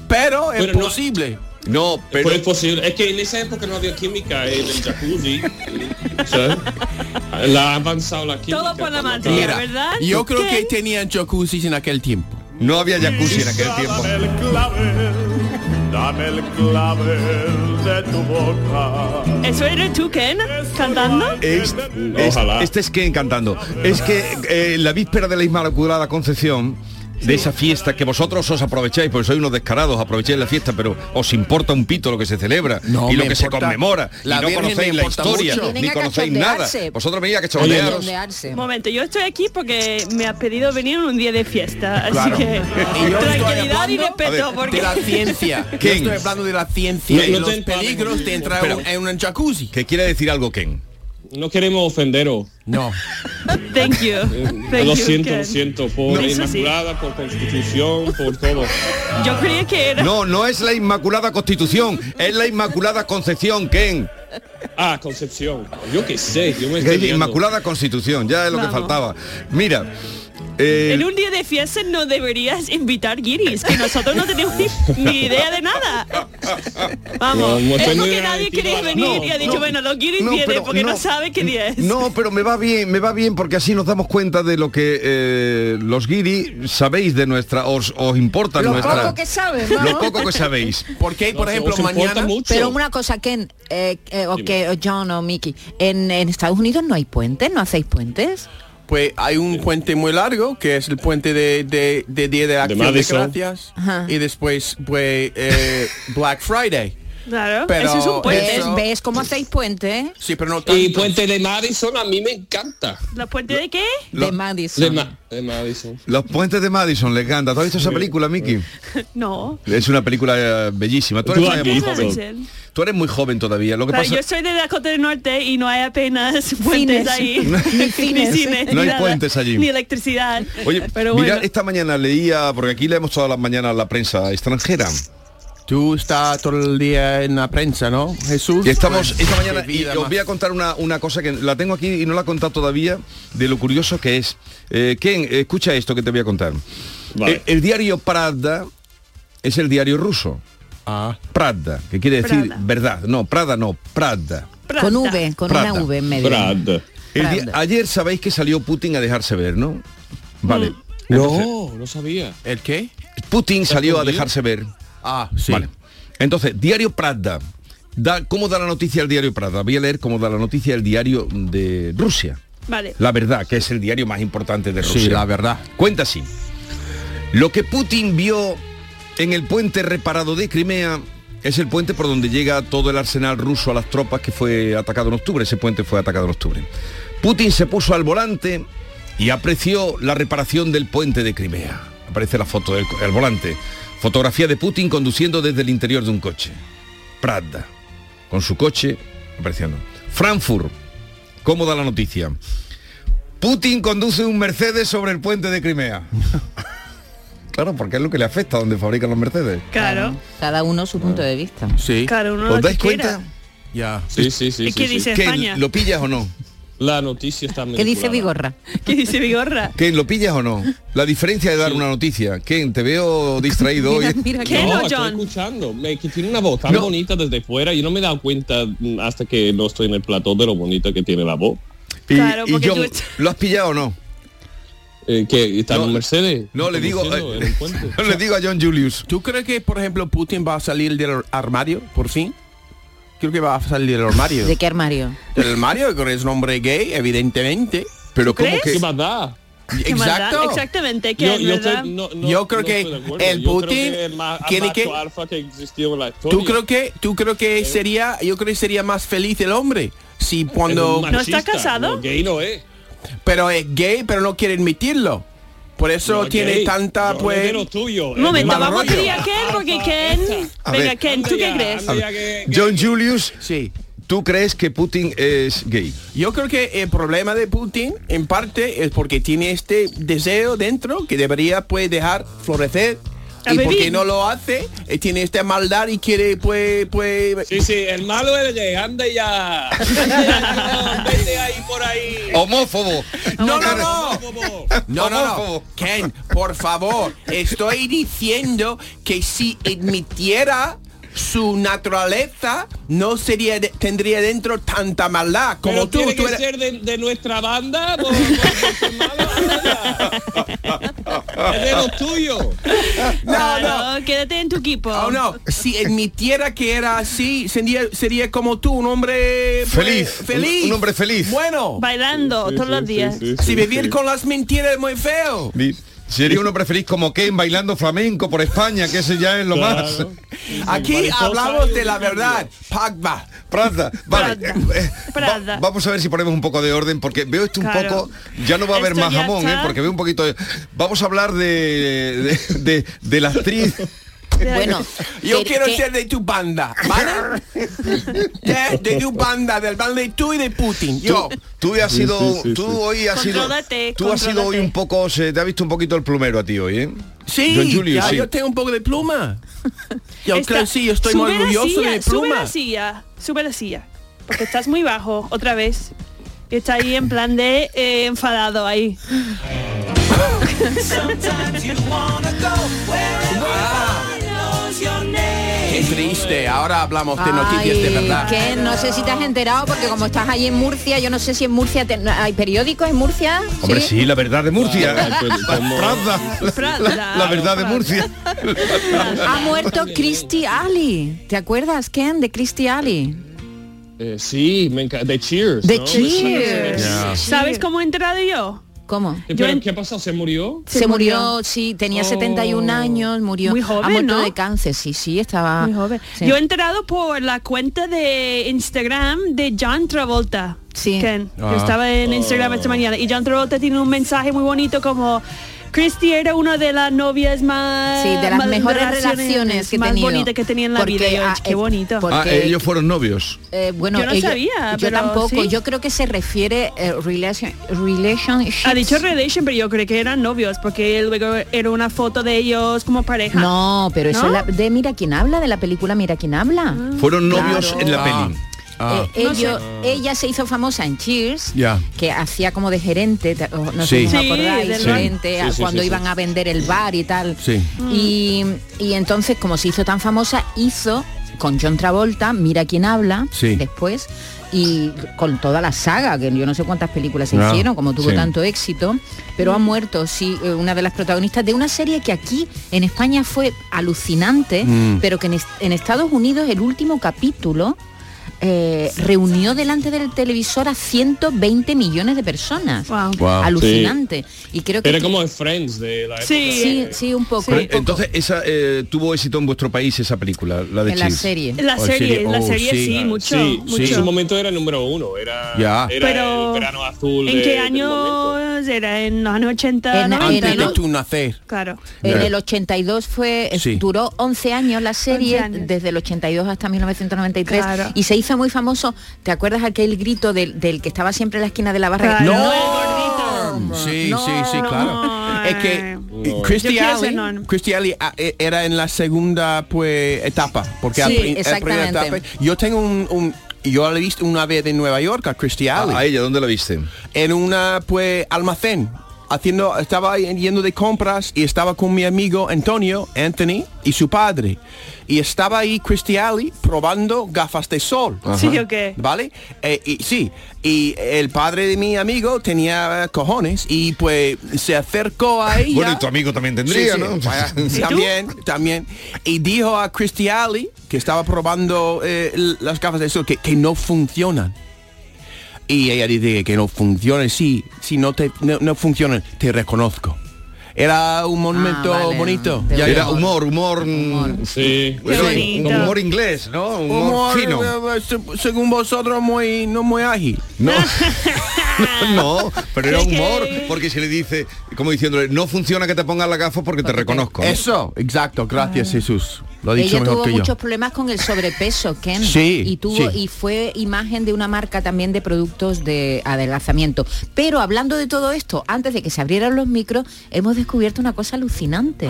Speaker 9: pero es
Speaker 12: no-
Speaker 9: posible.
Speaker 8: No, pero
Speaker 12: Pero es posible, es que en esa época no había química en el jacuzzi. ¿sabes? La ha avanzado la química.
Speaker 10: Todo por la materia. ¿verdad?
Speaker 9: yo creo
Speaker 10: ¿Qué?
Speaker 9: que tenían jacuzzis en aquel tiempo.
Speaker 8: no había jacuzzi en aquel tiempo.
Speaker 13: Dame el clavel de tu boca.
Speaker 10: ¿Eso eres tú, Ken? ¿Cantando?
Speaker 8: Es- es-
Speaker 12: Ojalá.
Speaker 8: este es Ken cantando. Es que eh, la víspera de la Inmaculada Concepción, de esa fiesta que vosotros os aprovecháis, porque sois unos descarados, aprovecháis la fiesta, pero os importa un pito lo que se celebra
Speaker 9: No,
Speaker 8: y lo que se conmemora.
Speaker 9: La
Speaker 8: y no conocéis la historia,
Speaker 9: mucho.
Speaker 8: ni conocéis nada. Vosotros venís a cachondearos.
Speaker 10: Un momento, yo estoy aquí porque me ha pedido venir en un día de fiesta, así
Speaker 9: Claro.
Speaker 10: que
Speaker 9: Y yo estoy
Speaker 10: tranquilidad y respeto, porque
Speaker 9: De la ciencia. Yo
Speaker 8: Ken.
Speaker 9: estoy hablando de la ciencia
Speaker 12: No,
Speaker 9: y
Speaker 12: no
Speaker 9: los peligros de entrar en un jacuzzi.
Speaker 8: Que quiere decir algo, Ken.
Speaker 12: No queremos ofenderos.
Speaker 9: No.
Speaker 10: thank you, thank
Speaker 12: lo
Speaker 10: you,
Speaker 12: siento,
Speaker 10: Ken.
Speaker 12: lo siento. Por
Speaker 10: No, sí.
Speaker 12: Inmaculada, por Constitución, por todo.
Speaker 10: Yo creía que era...
Speaker 8: No, no es la Inmaculada Constitución, es la Inmaculada Concepción, Ken.
Speaker 12: Ah, Concepción. Yo qué sé, yo me
Speaker 8: Es
Speaker 12: estoy.
Speaker 8: Inmaculada Constitución, ya es lo que
Speaker 10: Vamos.
Speaker 8: faltaba. Mira, eh,
Speaker 10: En un día de fiesta no deberías invitar guiris, que nosotros no tenemos ni, ni idea de nada. Vamos,
Speaker 12: No,
Speaker 10: es porque nadie
Speaker 12: la-
Speaker 10: venir
Speaker 8: No,
Speaker 10: y ha dicho,
Speaker 8: no,
Speaker 10: bueno, los guiris
Speaker 8: no,
Speaker 10: vienen
Speaker 8: pero
Speaker 10: porque no,
Speaker 8: no.
Speaker 10: sabe qué día es.
Speaker 8: No, pero me va bien, me va bien porque así nos damos cuenta de lo que eh, los guiri sabéis de nuestra, os, os importa
Speaker 11: Lo
Speaker 8: nuestra.
Speaker 11: poco que sabes, ¿no?
Speaker 8: Lo poco que sabéis.
Speaker 9: Porque,
Speaker 12: No,
Speaker 9: por ejemplo, mañana...
Speaker 12: mucho.
Speaker 11: Pero una cosa, Ken, eh, eh, o, que, John o Mickey, en, en Estados Unidos no hay puentes, no hacéis puentes.
Speaker 9: Pues hay un puente muy largo, que es el puente de, de, de Día de Acción de. Gracias.
Speaker 11: Ajá.
Speaker 9: Y después, pues, eh, Black Friday.
Speaker 10: Claro,
Speaker 9: Pero
Speaker 10: eso es un puente.
Speaker 11: ¿Ves,
Speaker 9: Eso-
Speaker 11: ¿Ves cómo hacéis puente?
Speaker 9: Sí, pero no
Speaker 12: Y
Speaker 9: tantos.
Speaker 12: Puente de Madison a mí me encanta.
Speaker 10: ¿La puente de qué?
Speaker 8: Lo-
Speaker 11: de Madison.
Speaker 12: De, Ma- de Madison.
Speaker 8: Los puentes de Madison, les encanta. ¿Tú has visto esa película, Mickey?
Speaker 10: No.
Speaker 8: Es una película eh, bellísima. Tú eres,
Speaker 12: Tú
Speaker 8: muy joven. Tú eres muy joven todavía. Lo que
Speaker 10: Claro,
Speaker 8: pasa
Speaker 10: yo soy de Dakota del Norte y no hay apenas puentes
Speaker 11: Cines.
Speaker 10: ahí.
Speaker 11: Ni cines.
Speaker 10: cines,
Speaker 8: No hay puentes allí.
Speaker 10: Ni electricidad.
Speaker 8: Oye,
Speaker 10: pero
Speaker 8: mira, esta mañana leía, porque aquí leemos todas las mañanas la prensa extranjera.
Speaker 9: Tú estás todo el día en la prensa, ¿no, Jesús?
Speaker 8: Y estamos
Speaker 9: Pues,
Speaker 8: esta mañana y os voy a contar una, una cosa que la tengo aquí y no la he contado todavía de lo curioso que es. Eh, Ken, escucha esto que te voy a contar.
Speaker 12: Vale.
Speaker 8: Eh, el diario Pravda es el diario ruso.
Speaker 9: Ah.
Speaker 8: Pravda, que quiere decir verdad. No, Prada no, Pravda.
Speaker 11: Con V, con una V en medio. Pravda.
Speaker 8: ayer sabéis que salió Putin a dejarse ver, ¿no? Vale.
Speaker 10: Mm.
Speaker 12: No, no sabía.
Speaker 9: ¿El qué?
Speaker 8: Putin salió a dejarse ver.
Speaker 9: Ah, sí.
Speaker 8: Vale. Entonces, Diario Pravda. Da, ¿Cómo da la noticia el Diario Pravda? Voy a leer cómo da la noticia el diario de Rusia.
Speaker 10: Vale.
Speaker 8: La verdad, que es el diario más importante de Rusia.
Speaker 9: Sí, la verdad.
Speaker 8: Cuenta así. Lo que Putin vio en el puente reparado de Crimea Es el puente por donde llega todo el arsenal ruso a las tropas que fue atacado en octubre. Ese puente fue atacado en octubre. Putin se puso al volante y apreció la reparación del puente de Crimea. Aparece la foto del el volante. Fotografía de Putin conduciendo desde el interior de un coche. Pravda. Con su coche apreciando. Frankfurt. ¿Cómo da la noticia? Putin conduce un Mercedes sobre el puente de Crimea. claro, porque es lo que le afecta donde fabrican los Mercedes.
Speaker 10: Claro.
Speaker 11: Cada uno su punto de vista.
Speaker 9: Sí.
Speaker 10: Claro, uno
Speaker 8: ¿Os
Speaker 10: lo
Speaker 8: dais
Speaker 10: que
Speaker 8: cuenta?
Speaker 9: Ya.
Speaker 12: Sí, sí, sí.
Speaker 10: ¿Y
Speaker 12: sí,
Speaker 10: qué
Speaker 12: sí.
Speaker 10: dice
Speaker 8: ¿Qué,
Speaker 10: España?
Speaker 8: ¿Lo pillas o no?
Speaker 12: La noticia está
Speaker 11: ¿Qué dice. Vigorra?
Speaker 10: ¿Qué dice Vigorra?
Speaker 8: Ken, ¿lo pillas o no? La diferencia de dar una noticia. Ken, te veo distraído hoy.
Speaker 11: Mira
Speaker 10: ¿Qué?
Speaker 12: No,
Speaker 10: no,
Speaker 12: estoy escuchando. Me- que tiene una voz tan
Speaker 8: No.
Speaker 12: bonita desde fuera. Yo no me he dado cuenta mm, hasta que no estoy en el plató de lo bonita que tiene la voz.
Speaker 8: Y,
Speaker 10: Claro,
Speaker 8: y
Speaker 10: porque
Speaker 8: John,
Speaker 10: tú-
Speaker 8: ¿lo has pillado o no?
Speaker 12: Eh, ¿Qué? ¿Está
Speaker 8: No,
Speaker 12: en Mercedes?
Speaker 8: No, le digo, eh, no le digo a John Julius.
Speaker 9: ¿Tú crees que, por ejemplo, Putin va a salir del armario, por fin? Creo que va a salir del armario.
Speaker 11: ¿De qué armario?
Speaker 9: Del armario, que es un hombre gay, evidentemente.
Speaker 8: Pero ¿cómo
Speaker 10: crees?
Speaker 8: que
Speaker 12: ¿Qué da?
Speaker 9: Exacto.
Speaker 10: Exactamente, ¿qué
Speaker 12: Yo, yo estoy- no- no-
Speaker 9: Yo creo
Speaker 12: no
Speaker 9: que el Putin
Speaker 12: que
Speaker 9: tiene que-
Speaker 12: que.
Speaker 9: ¿Tú creo que tú creo que sería yo creo que sería más feliz el hombre si
Speaker 12: Es
Speaker 9: cuando
Speaker 12: un
Speaker 10: ¿No está
Speaker 12: machista,
Speaker 10: casado?
Speaker 12: gay no es.
Speaker 9: pero es gay pero no quiere admitirlo. Por eso
Speaker 12: No,
Speaker 9: tiene tanta
Speaker 12: No,
Speaker 9: pues
Speaker 12: tuyo.
Speaker 10: Un momento, vamos a
Speaker 9: rollo.
Speaker 10: pedir a Ken porque Ken...
Speaker 8: A
Speaker 10: Venga,
Speaker 8: ver.
Speaker 10: Ken, ¿tú qué crees?
Speaker 12: Que-
Speaker 8: John Julius,
Speaker 9: Sí.
Speaker 8: ¿tú crees que Putin es gay?
Speaker 9: Yo creo que el problema de Putin en parte es porque tiene este deseo dentro que debería pues dejar florecer
Speaker 10: A
Speaker 9: y
Speaker 10: vivir.
Speaker 9: porque no lo hace, eh, tiene esta maldad y quiere pues pues
Speaker 12: Sí, sí, el malo es el gay. Anda ya. No, Vete ahí por ahí.
Speaker 8: Homófobo.
Speaker 9: No, no, no.
Speaker 12: Homófobo.
Speaker 9: No, no, no. Ken, por favor, estoy diciendo que si admitiera su naturaleza, no sería de- tendría dentro tanta maldad como
Speaker 12: Pero
Speaker 9: tú.
Speaker 12: tiene
Speaker 9: tú
Speaker 12: que
Speaker 9: eres-
Speaker 12: ser de, de nuestra banda. por- por- por ser malo, anda ya. Es de los tuyos.
Speaker 9: No, no.
Speaker 10: Quédate en tu equipo.
Speaker 9: Oh, no, si admitiera que era así, sería, sería como tú, un hombre pues,
Speaker 8: Feliz.
Speaker 9: feliz.
Speaker 8: Un- un hombre feliz.
Speaker 9: Bueno,
Speaker 10: Bailando todos los días.
Speaker 9: si vivir con las mentiras es muy feo.
Speaker 8: Di- Sería un hombre feliz como Ken bailando flamenco por España, que ese ya es lo más.
Speaker 9: Aquí hablamos de la verdad. Pagba.
Speaker 8: Prada, vale.
Speaker 10: Prada.
Speaker 8: eh, eh,
Speaker 10: Prada.
Speaker 8: va- vamos a ver si ponemos un poco de orden, porque veo esto un
Speaker 10: Claro.
Speaker 8: poco. Ya no va a haber
Speaker 10: Esto
Speaker 8: más jamón, ¿eh? porque veo un poquito. de- Vamos a hablar de, de, de- de la actriz.
Speaker 11: Bueno,
Speaker 9: Yo
Speaker 11: que-
Speaker 9: quiero
Speaker 11: que-
Speaker 9: ser de tu banda, ¿vale? de, de tu banda, del banda de tú y de Putin. Yo.
Speaker 8: Tú has sido,
Speaker 12: sí, sí,
Speaker 8: tú
Speaker 12: sí.
Speaker 8: hoy has sido,
Speaker 10: Contrólate,
Speaker 8: tú has sido hoy un poco, se te ha visto un poquito el plumero a ti hoy, ¿eh?
Speaker 9: Sí,
Speaker 8: Julius,
Speaker 9: ya,
Speaker 8: sí.
Speaker 9: yo tengo un poco de pluma. Yo
Speaker 10: Está-
Speaker 9: creo sí, yo estoy
Speaker 10: sube
Speaker 9: muy orgulloso
Speaker 10: silla,
Speaker 9: de mi
Speaker 10: Sube
Speaker 9: pluma.
Speaker 10: la silla, sube la silla. Porque estás muy bajo, otra vez. Y está ahí en plan de eh, enfadado ahí.
Speaker 9: Triste. Ahora hablamos de noticias de verdad.
Speaker 11: que no sé si te has enterado porque como estás allí en Murcia, yo no sé si en Murcia te- hay periódicos en Murcia.
Speaker 8: Hombre, sí, la verdad de Murcia.
Speaker 12: Ah, pues.
Speaker 8: Prada, la,
Speaker 10: Prada,
Speaker 8: la- la verdad de. Murcia.
Speaker 11: Ha muerto Christy Ali. ¿Te acuerdas, Ken, de Christy Ali?
Speaker 12: Eh, sí, me encanta. De Cheers.
Speaker 11: De
Speaker 12: ¿no?
Speaker 11: Cheers.
Speaker 10: ¿Sabes cómo he enterado yo?
Speaker 11: ¿Cómo?
Speaker 12: Eh,
Speaker 10: Yo
Speaker 12: ¿Pero
Speaker 10: en-
Speaker 12: qué pasó? ¿Se murió?
Speaker 11: Se,
Speaker 10: Se
Speaker 11: murió,
Speaker 10: murió.
Speaker 11: sí, tenía
Speaker 12: Oh.
Speaker 11: 71 años, murió.
Speaker 10: Muy joven,
Speaker 11: ha muerto
Speaker 10: ¿no?
Speaker 11: de cáncer, sí, sí, estaba...
Speaker 10: Muy joven.
Speaker 11: sí.
Speaker 10: Yo he enterado por la cuenta de Instagram de John Travolta.
Speaker 11: Sí.
Speaker 10: Ken, que
Speaker 9: Ah.
Speaker 10: estaba en Instagram esta mañana. Y John Travolta tiene un mensaje muy bonito como... Christy era una de las novias más...
Speaker 11: Sí, de las
Speaker 10: más-
Speaker 11: mejores relaciones que
Speaker 10: más bonitas que tenía en la
Speaker 11: Porque,
Speaker 10: vida. Yo,
Speaker 11: ah,
Speaker 10: qué
Speaker 11: eh,
Speaker 10: bonito.
Speaker 11: por-
Speaker 8: Ah,
Speaker 11: Porque-
Speaker 8: ellos fueron novios.
Speaker 11: Eh, bueno,
Speaker 10: Yo no sabía,
Speaker 11: yo
Speaker 10: pero
Speaker 11: tampoco.
Speaker 10: sí.
Speaker 11: Yo creo que se refiere eh, relation, relationship.
Speaker 10: Ha dicho relation, pero yo creo que eran novios, porque luego era una foto de ellos como pareja.
Speaker 11: No, pero eso
Speaker 10: ¿No?
Speaker 11: es la- de Mira quién habla, de la película Mira quién habla.
Speaker 8: Fueron novios
Speaker 11: Claro.
Speaker 8: en la
Speaker 9: Ah.
Speaker 8: peli.
Speaker 9: Ah,
Speaker 11: Eh,
Speaker 10: No
Speaker 11: ella se hizo famosa en Cheers,
Speaker 9: Ya.
Speaker 11: que hacía como de gerente, no
Speaker 9: Sí.
Speaker 11: sé si os
Speaker 10: Sí,
Speaker 11: acordáis,
Speaker 10: del
Speaker 9: bar.
Speaker 11: gerente, a-
Speaker 12: Sí, sí,
Speaker 11: cuando
Speaker 12: sí,
Speaker 11: iban
Speaker 12: sí.
Speaker 11: a vender el bar y tal.
Speaker 9: Sí.
Speaker 11: Y, y entonces, como se hizo tan famosa, hizo con John Travolta, Mira quién habla,
Speaker 9: Sí.
Speaker 11: después, y con toda la saga, que yo no sé cuántas películas se
Speaker 9: Ah,
Speaker 11: hicieron, como tuvo
Speaker 8: sí.
Speaker 11: tanto éxito, pero ha muerto, sí, eh, una de las protagonistas de una serie que aquí en España fue alucinante,
Speaker 9: Mm.
Speaker 11: pero que en, est- en Estados Unidos el último capítulo eh, reunió delante del televisor a 120 millones de personas.
Speaker 12: Wow.
Speaker 11: Alucinante. Y creo que
Speaker 12: Era como el Friends de la época.
Speaker 11: sí, sí, un poco.
Speaker 8: Pero,
Speaker 11: un poco.
Speaker 8: entonces, esa eh, tuvo éxito en vuestro país esa película, la de
Speaker 11: En la serie.
Speaker 10: La
Speaker 8: Oh,
Speaker 10: serie, la
Speaker 8: Oh,
Speaker 10: serie sí, mucho,
Speaker 12: Sí,
Speaker 10: mucho.
Speaker 12: en su momento era número uno, era,
Speaker 8: Ya.
Speaker 12: era
Speaker 10: Pero,
Speaker 12: el verano azul.
Speaker 10: ¿En
Speaker 12: de-
Speaker 10: qué años era? ¿En los años 80,
Speaker 11: En-
Speaker 10: 90,
Speaker 11: en-
Speaker 10: no?
Speaker 9: de tu nacer.
Speaker 10: Claro.
Speaker 11: En el 82 fue
Speaker 9: Sí.
Speaker 11: duró 11 años la serie,
Speaker 10: 11 años.
Speaker 11: desde el 82 hasta 1993
Speaker 10: Claro.
Speaker 11: y se hizo muy famoso. ¿Te acuerdas aquel grito del, del que estaba siempre en la esquina de la barra?
Speaker 10: Claro.
Speaker 9: No. Sí, sí, sí, claro.
Speaker 10: No,
Speaker 9: Es que Christy Alley. Christy Alley, ah, eh, era en la segunda pues etapa, porque
Speaker 11: Sí,
Speaker 9: a pri- a
Speaker 11: exactamente.
Speaker 9: primera etapa, yo tengo un, un- yo la he visto una vez en Nueva York a Christy Alley.
Speaker 8: Ah, a ella, ¿dónde la viste?
Speaker 9: en una pues almacén haciendo estaba yendo de compras y estaba con mi amigo Antonio Anthony y su padre y estaba ahí Christy Alley probando gafas de sol
Speaker 10: Sí, ¿o qué?
Speaker 9: ¿Vale? Eh, y, sí, y el padre de mi amigo tenía cojones y pues se acercó a ella.
Speaker 8: Bueno, y tu amigo también tendría,
Speaker 9: Sí,
Speaker 8: ¿no?
Speaker 9: también, también. Y dijo a Christy Alley, que estaba probando eh, las gafas de sol, que, que no funcionan. Y ella dice que no funcionan, sí, si no, te, no, no funcionan, te reconozco. Era un momento
Speaker 11: vale,
Speaker 9: bonito. Ya,
Speaker 8: Era humor, humor... mm,
Speaker 12: Sí.
Speaker 10: Qué
Speaker 8: sí, humor inglés, ¿no? Humor,
Speaker 9: Humor,
Speaker 8: fino.
Speaker 9: eh, eh, se- según vosotros, muy, no muy ágil.
Speaker 8: No, no, pero era humor porque se le dice, como diciéndole, no funciona que te pongas la gafa porque te
Speaker 11: Porque te-
Speaker 8: reconozco. ¿no?
Speaker 9: Eso, exacto, gracias Jesús. Lo ha dicho
Speaker 11: Ella
Speaker 9: mejor
Speaker 11: tuvo
Speaker 9: que yo.
Speaker 11: muchos problemas con el sobrepeso, Ken.
Speaker 9: Sí,
Speaker 11: y tuvo
Speaker 9: sí.
Speaker 11: y fue imagen de una marca también de productos de adelgazamiento. Pero hablando de todo esto, antes de que se abrieran los micros, hemos descubierto una cosa alucinante.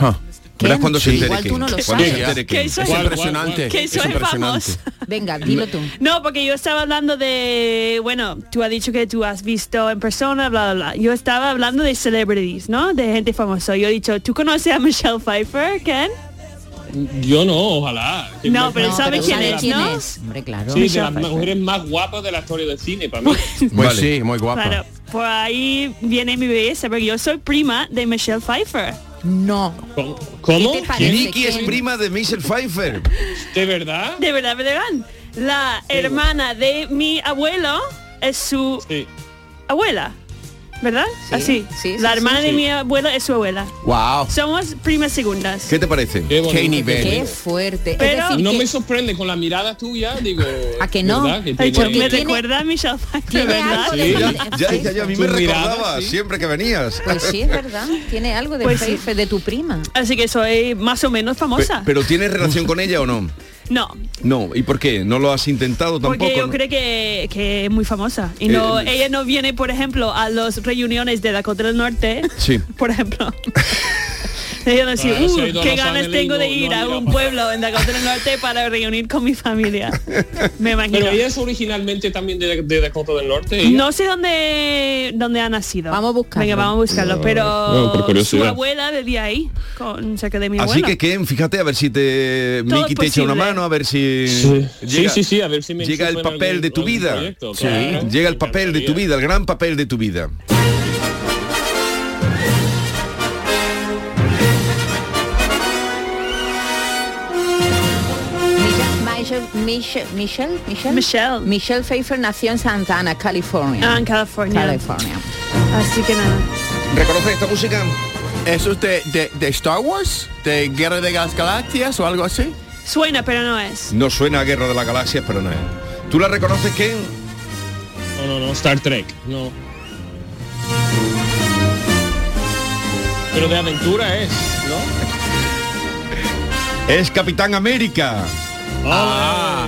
Speaker 11: Ken,
Speaker 8: Verás cuando se entere
Speaker 11: igual tú
Speaker 8: quién.
Speaker 11: no lo sabes.
Speaker 10: Que eso
Speaker 9: Es
Speaker 10: es-
Speaker 9: impresionante.
Speaker 10: Que
Speaker 9: es
Speaker 10: soy
Speaker 9: impresionante.
Speaker 10: famoso.
Speaker 11: Venga, dilo tú.
Speaker 10: No, porque yo estaba hablando de, bueno, tú has dicho que tú has visto en persona, bla, bla, bla. Yo estaba hablando de celebrities, ¿no? De gente famosa. Yo he dicho, ¿tú conoces a Michelle Pfeiffer, Ken?
Speaker 12: Yo no, ojalá.
Speaker 10: No, pero
Speaker 11: No,
Speaker 10: quién
Speaker 11: ¿sabes
Speaker 10: es,
Speaker 11: quién
Speaker 10: ¿no?
Speaker 11: es? Hombre, claro.
Speaker 12: Sí, de las
Speaker 10: Pfeiffer.
Speaker 12: mujeres más guapas de la historia del cine, para mí.
Speaker 9: Pues
Speaker 8: Vale.
Speaker 9: sí, muy guapa.
Speaker 10: Claro, por ahí viene mi belleza, porque yo soy prima de Michelle Pfeiffer.
Speaker 11: No.
Speaker 12: ¿Cómo?
Speaker 8: Nicky es prima de Michelle Pfeiffer.
Speaker 12: ¿De verdad?
Speaker 10: De verdad, verdad. La hermana de mi abuelo es su
Speaker 12: Sí.
Speaker 10: abuela, ¿verdad?
Speaker 11: Sí,
Speaker 10: Así.
Speaker 11: sí, sí,
Speaker 10: la hermana
Speaker 12: sí.
Speaker 10: de mi abuelo es su abuela.
Speaker 9: Wow.
Speaker 10: Somos primas segundas.
Speaker 8: ¿Qué te parece?
Speaker 12: Qué.
Speaker 9: Qué nivel.
Speaker 11: Qué fuerte.
Speaker 10: Pero-
Speaker 11: es decir,
Speaker 12: No
Speaker 11: que
Speaker 12: me sorprende con la mirada tuya, digo.
Speaker 11: ¿A que no?
Speaker 12: ¿verdad? Que
Speaker 10: Ay,
Speaker 12: tiene-
Speaker 10: porque me
Speaker 11: tiene-
Speaker 10: recuerda a Michelle Pfeiffer, ¿verdad?
Speaker 11: algo de-
Speaker 12: Sí.
Speaker 8: Ya, ya decía yo, a mí me
Speaker 12: mirada,
Speaker 8: recordaba
Speaker 12: sí.
Speaker 8: siempre que venías.
Speaker 11: Pues sí, es verdad. Tiene algo de
Speaker 10: Pues sí.
Speaker 11: Pfeiffer, de tu prima.
Speaker 10: Así que soy más o menos
Speaker 8: Pe-
Speaker 10: famosa.
Speaker 8: pero ¿tienes relación con ella o no?
Speaker 10: No,
Speaker 8: No, ¿y por qué? ¿No lo has intentado tampoco?
Speaker 10: porque yo
Speaker 8: no?
Speaker 10: creo que, que es muy famosa. Y no,
Speaker 8: Eh,
Speaker 10: ella no viene, por ejemplo, a las reuniones de Dakota del Norte,
Speaker 8: Sí.
Speaker 10: por ejemplo. ella
Speaker 12: ha
Speaker 10: "Uh, qué
Speaker 12: Los
Speaker 10: ganas
Speaker 12: Ángeles
Speaker 10: tengo de ir
Speaker 12: no
Speaker 10: a un pueblo en Dakota del Norte para reunir con mi familia. Me imagino.
Speaker 12: Pero ella es originalmente también de, de Dakota del Norte. ella.
Speaker 10: No sé dónde dónde ha nacido.
Speaker 11: Vamos a buscarlo.
Speaker 10: Venga, vamos a buscarlo. Pero
Speaker 12: no, por
Speaker 10: su
Speaker 12: curiosidad.
Speaker 10: abuela vivía ahí, con cerca de mi
Speaker 8: Así
Speaker 10: abuela.
Speaker 8: que Ken, fíjate a ver si te
Speaker 10: es
Speaker 8: te echa una mano, a ver si
Speaker 12: Sí.
Speaker 8: llega,
Speaker 12: sí, sí, sí, a ver si me
Speaker 8: llega el papel
Speaker 12: algún-
Speaker 8: de tu vida.
Speaker 12: proyecto,
Speaker 8: Sí,
Speaker 12: claro.
Speaker 8: llega el papel de tu vida, el gran papel de tu vida.
Speaker 11: Michelle, Michelle, Michelle, Michelle,
Speaker 10: Michelle.
Speaker 11: Pfeiffer nació en Santa Ana, California.
Speaker 10: Ah, en California.
Speaker 11: California.
Speaker 10: Así que nada.
Speaker 8: ¿Reconoces esta música?
Speaker 9: ¿Eso es de, de, de Star Wars? ¿De Guerra de las Galaxias o algo así?
Speaker 10: Suena, pero no es.
Speaker 8: No suena a Guerra de las Galaxias, pero no es. ¿Tú la reconoces, Ken?
Speaker 12: No, no, no, Star Trek, no. Pero de aventura es, ¿no?
Speaker 8: Es Capitán América.
Speaker 12: Ah.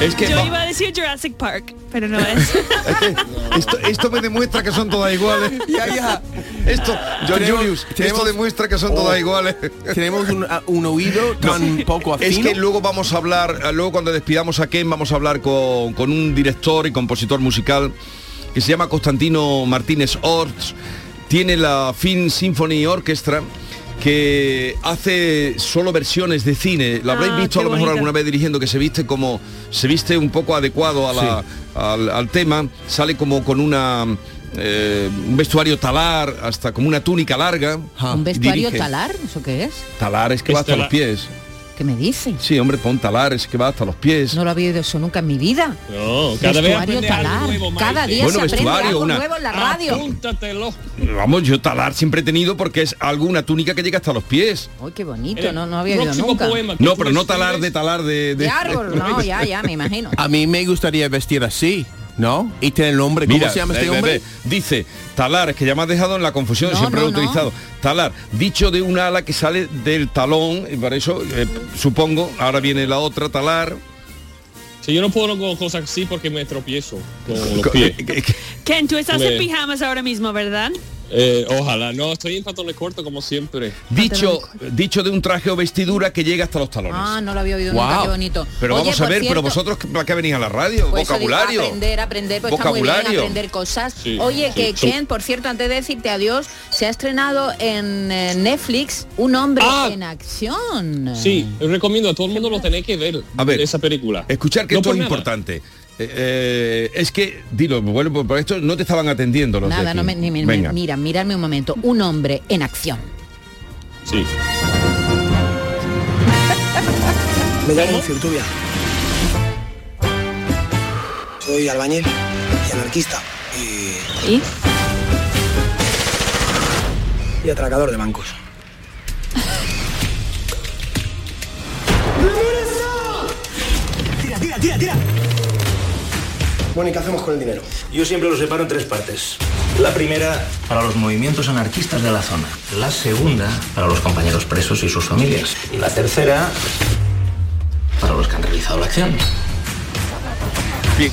Speaker 8: Es que
Speaker 10: Yo
Speaker 8: va-
Speaker 10: iba a decir Jurassic Park, pero no es.
Speaker 8: esto, esto me demuestra que son todas iguales.
Speaker 9: Ya, ya.
Speaker 8: Esto, John Julius,
Speaker 9: tenemos-
Speaker 8: esto demuestra que son todas
Speaker 9: Oh.
Speaker 8: iguales.
Speaker 9: Tenemos un, oído tan poco afino.
Speaker 8: Es que luego vamos a hablar, luego cuando despidamos a Ken vamos a hablar con, con un director y compositor musical que se llama Constantino Martínez Orts. Tiene la Film Symphony Orchestra que hace solo versiones de cine. Lo habréis
Speaker 10: Ah,
Speaker 8: visto a lo mejor alguna vez dirigiendo que se viste como se viste un poco adecuado a la- al, al tema. Sale como con una eh, un vestuario talar, hasta como una túnica larga.
Speaker 11: ¿Un vestuario
Speaker 8: Dirige.
Speaker 11: talar? ¿Eso qué es?
Speaker 8: Talar es que va hasta los pies.
Speaker 11: ¿Qué me dice?
Speaker 8: Sí, hombre, pon talar, es que va hasta los pies.
Speaker 11: No lo había oído eso nunca en mi vida.
Speaker 12: No, cada vez
Speaker 11: Vestuario
Speaker 12: algo
Speaker 11: talar.
Speaker 12: nuevo, Maite.
Speaker 11: Cada día
Speaker 8: Bueno,
Speaker 11: se aprende
Speaker 8: vestuario,
Speaker 11: algo
Speaker 8: una-
Speaker 11: nuevo en la radio.
Speaker 12: Apúntatelo.
Speaker 8: Vamos, yo talar siempre he tenido porque es alguna túnica que llega hasta los pies.
Speaker 11: Uy, qué bonito,
Speaker 12: El
Speaker 11: no, no había oído nunca.
Speaker 12: poema
Speaker 8: No, pero no talar de talar de... de-
Speaker 11: De árbol, no, ya, ya, me imagino.
Speaker 9: A mí me gustaría vestir así, ¿no? Y tener el nombre. ¿Cómo
Speaker 8: Mira,
Speaker 9: se llama este hombre?
Speaker 8: dice talar, es que ya me has dejado en la confusión,
Speaker 11: No,
Speaker 8: siempre
Speaker 11: no,
Speaker 8: lo he
Speaker 11: no.
Speaker 8: utilizado. Talar, dicho de un ala que sale del talón, y por eso eh, supongo, ahora viene la otra, talar.
Speaker 12: Sí, yo no puedo con cosas así porque me tropiezo con los pies.
Speaker 10: Ken, tú estás
Speaker 12: Me-
Speaker 10: en pijamas ahora mismo, ¿verdad?
Speaker 12: Eh, ojalá, no, estoy en pantalones cortos como siempre.
Speaker 8: Dicho, dicho de un traje o vestidura que llega hasta los talones.
Speaker 11: Ah, no lo había oído nunca,
Speaker 8: Guau.
Speaker 11: qué bonito.
Speaker 8: Pero
Speaker 11: Oye,
Speaker 8: vamos a ver, pero vosotros para qué venís a la radio,
Speaker 11: Pues digo,
Speaker 8: vocabulario.
Speaker 11: aprender, aprender, pues está muy
Speaker 8: Vocabulario.
Speaker 11: bien aprender cosas.
Speaker 8: Sí,
Speaker 11: Oye,
Speaker 8: sí,
Speaker 11: que
Speaker 8: sí.
Speaker 11: Ken, por cierto, antes de decirte adiós, se ha estrenado en eh, Netflix Un hombre
Speaker 12: Ah.
Speaker 11: en acción.
Speaker 12: Sí, recomiendo a todo el mundo lo tenéis que ver.
Speaker 8: A ver,
Speaker 12: esa película.
Speaker 8: Escuchar que
Speaker 12: No
Speaker 8: esto
Speaker 12: por
Speaker 8: es
Speaker 12: nada.
Speaker 8: importante. Eh, eh, es que, dilo, bueno, por, por esto no te estaban atendiendo los
Speaker 11: Nada, no me, ni me-
Speaker 8: Venga.
Speaker 11: mira, miradme un momento. Un hombre en acción.
Speaker 12: Sí.
Speaker 14: Me llamo Ciurtubia. Soy albañil y anarquista y,
Speaker 11: ¿Y?
Speaker 14: y atracador de bancos. ¡Tira, tira, tira, tira! Bueno, ¿y qué hacemos con el dinero?
Speaker 15: Yo siempre lo separo en tres partes. La primera para los movimientos anarquistas de la zona. La segunda para los compañeros presos y sus familias. Y la tercera para los que han realizado la acción.
Speaker 8: Bien.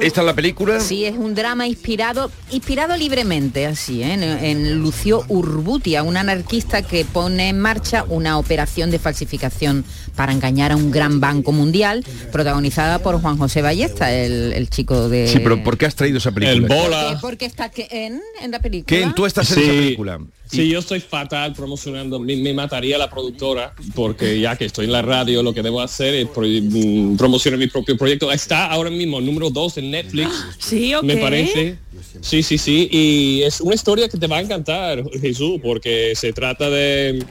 Speaker 8: Esta es la película.
Speaker 11: Sí, es un drama inspirado, inspirado libremente, así, ¿eh? en, en Lucio Urbutia, un anarquista que pone en marcha una operación de falsificación para engañar a un gran banco mundial, protagonizada por Juan José Ballesta, el, el chico de...
Speaker 8: Sí, pero ¿por qué has traído esa película?
Speaker 11: ¿Por qué? Porque está en, en la película.
Speaker 8: Ken, tú estás en esa película.
Speaker 12: Sí, yo estoy fatal promocionando. Me, me mataría la productora porque ya que estoy en la radio, lo que debo hacer es pro- mm, promocionar mi propio proyecto. Está ahora mismo número 2 en Netflix.
Speaker 10: Sí, ok.
Speaker 12: Me parece. Sí, sí, sí. Y es una historia que te va a encantar, Jesús, porque se trata de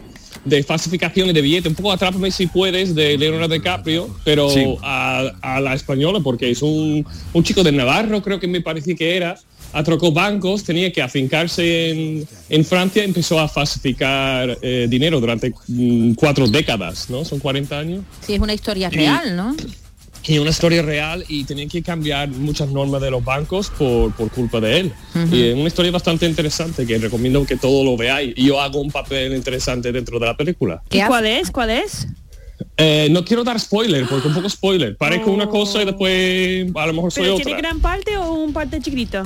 Speaker 12: de falsificaciones de billetes, un poco atrápame si puedes de Leonardo DiCaprio, pero
Speaker 8: Sí.
Speaker 12: a, a la española, porque es un, un chico de Navarro, creo que me parecía que era, atrocó bancos, tenía que afincarse en, en Francia, empezó a falsificar eh, dinero durante mm, cuatro décadas, ¿no? Son 40 años.
Speaker 11: Sí, es una historia
Speaker 12: Y-
Speaker 11: real, ¿no?
Speaker 12: Y una historia real y tenían que cambiar muchas normas de los bancos por, por culpa de él. Y es una historia bastante interesante que recomiendo que todo lo veáis. Y yo hago un papel interesante dentro de la película.
Speaker 10: ¿Y cuál es? ¿Cuál es?
Speaker 12: Eh, no quiero dar spoiler, porque un poco spoiler. Parezco una cosa y después a lo mejor soy
Speaker 10: ¿Pero
Speaker 12: otra.
Speaker 10: tiene gran parte o un parte chiquitito?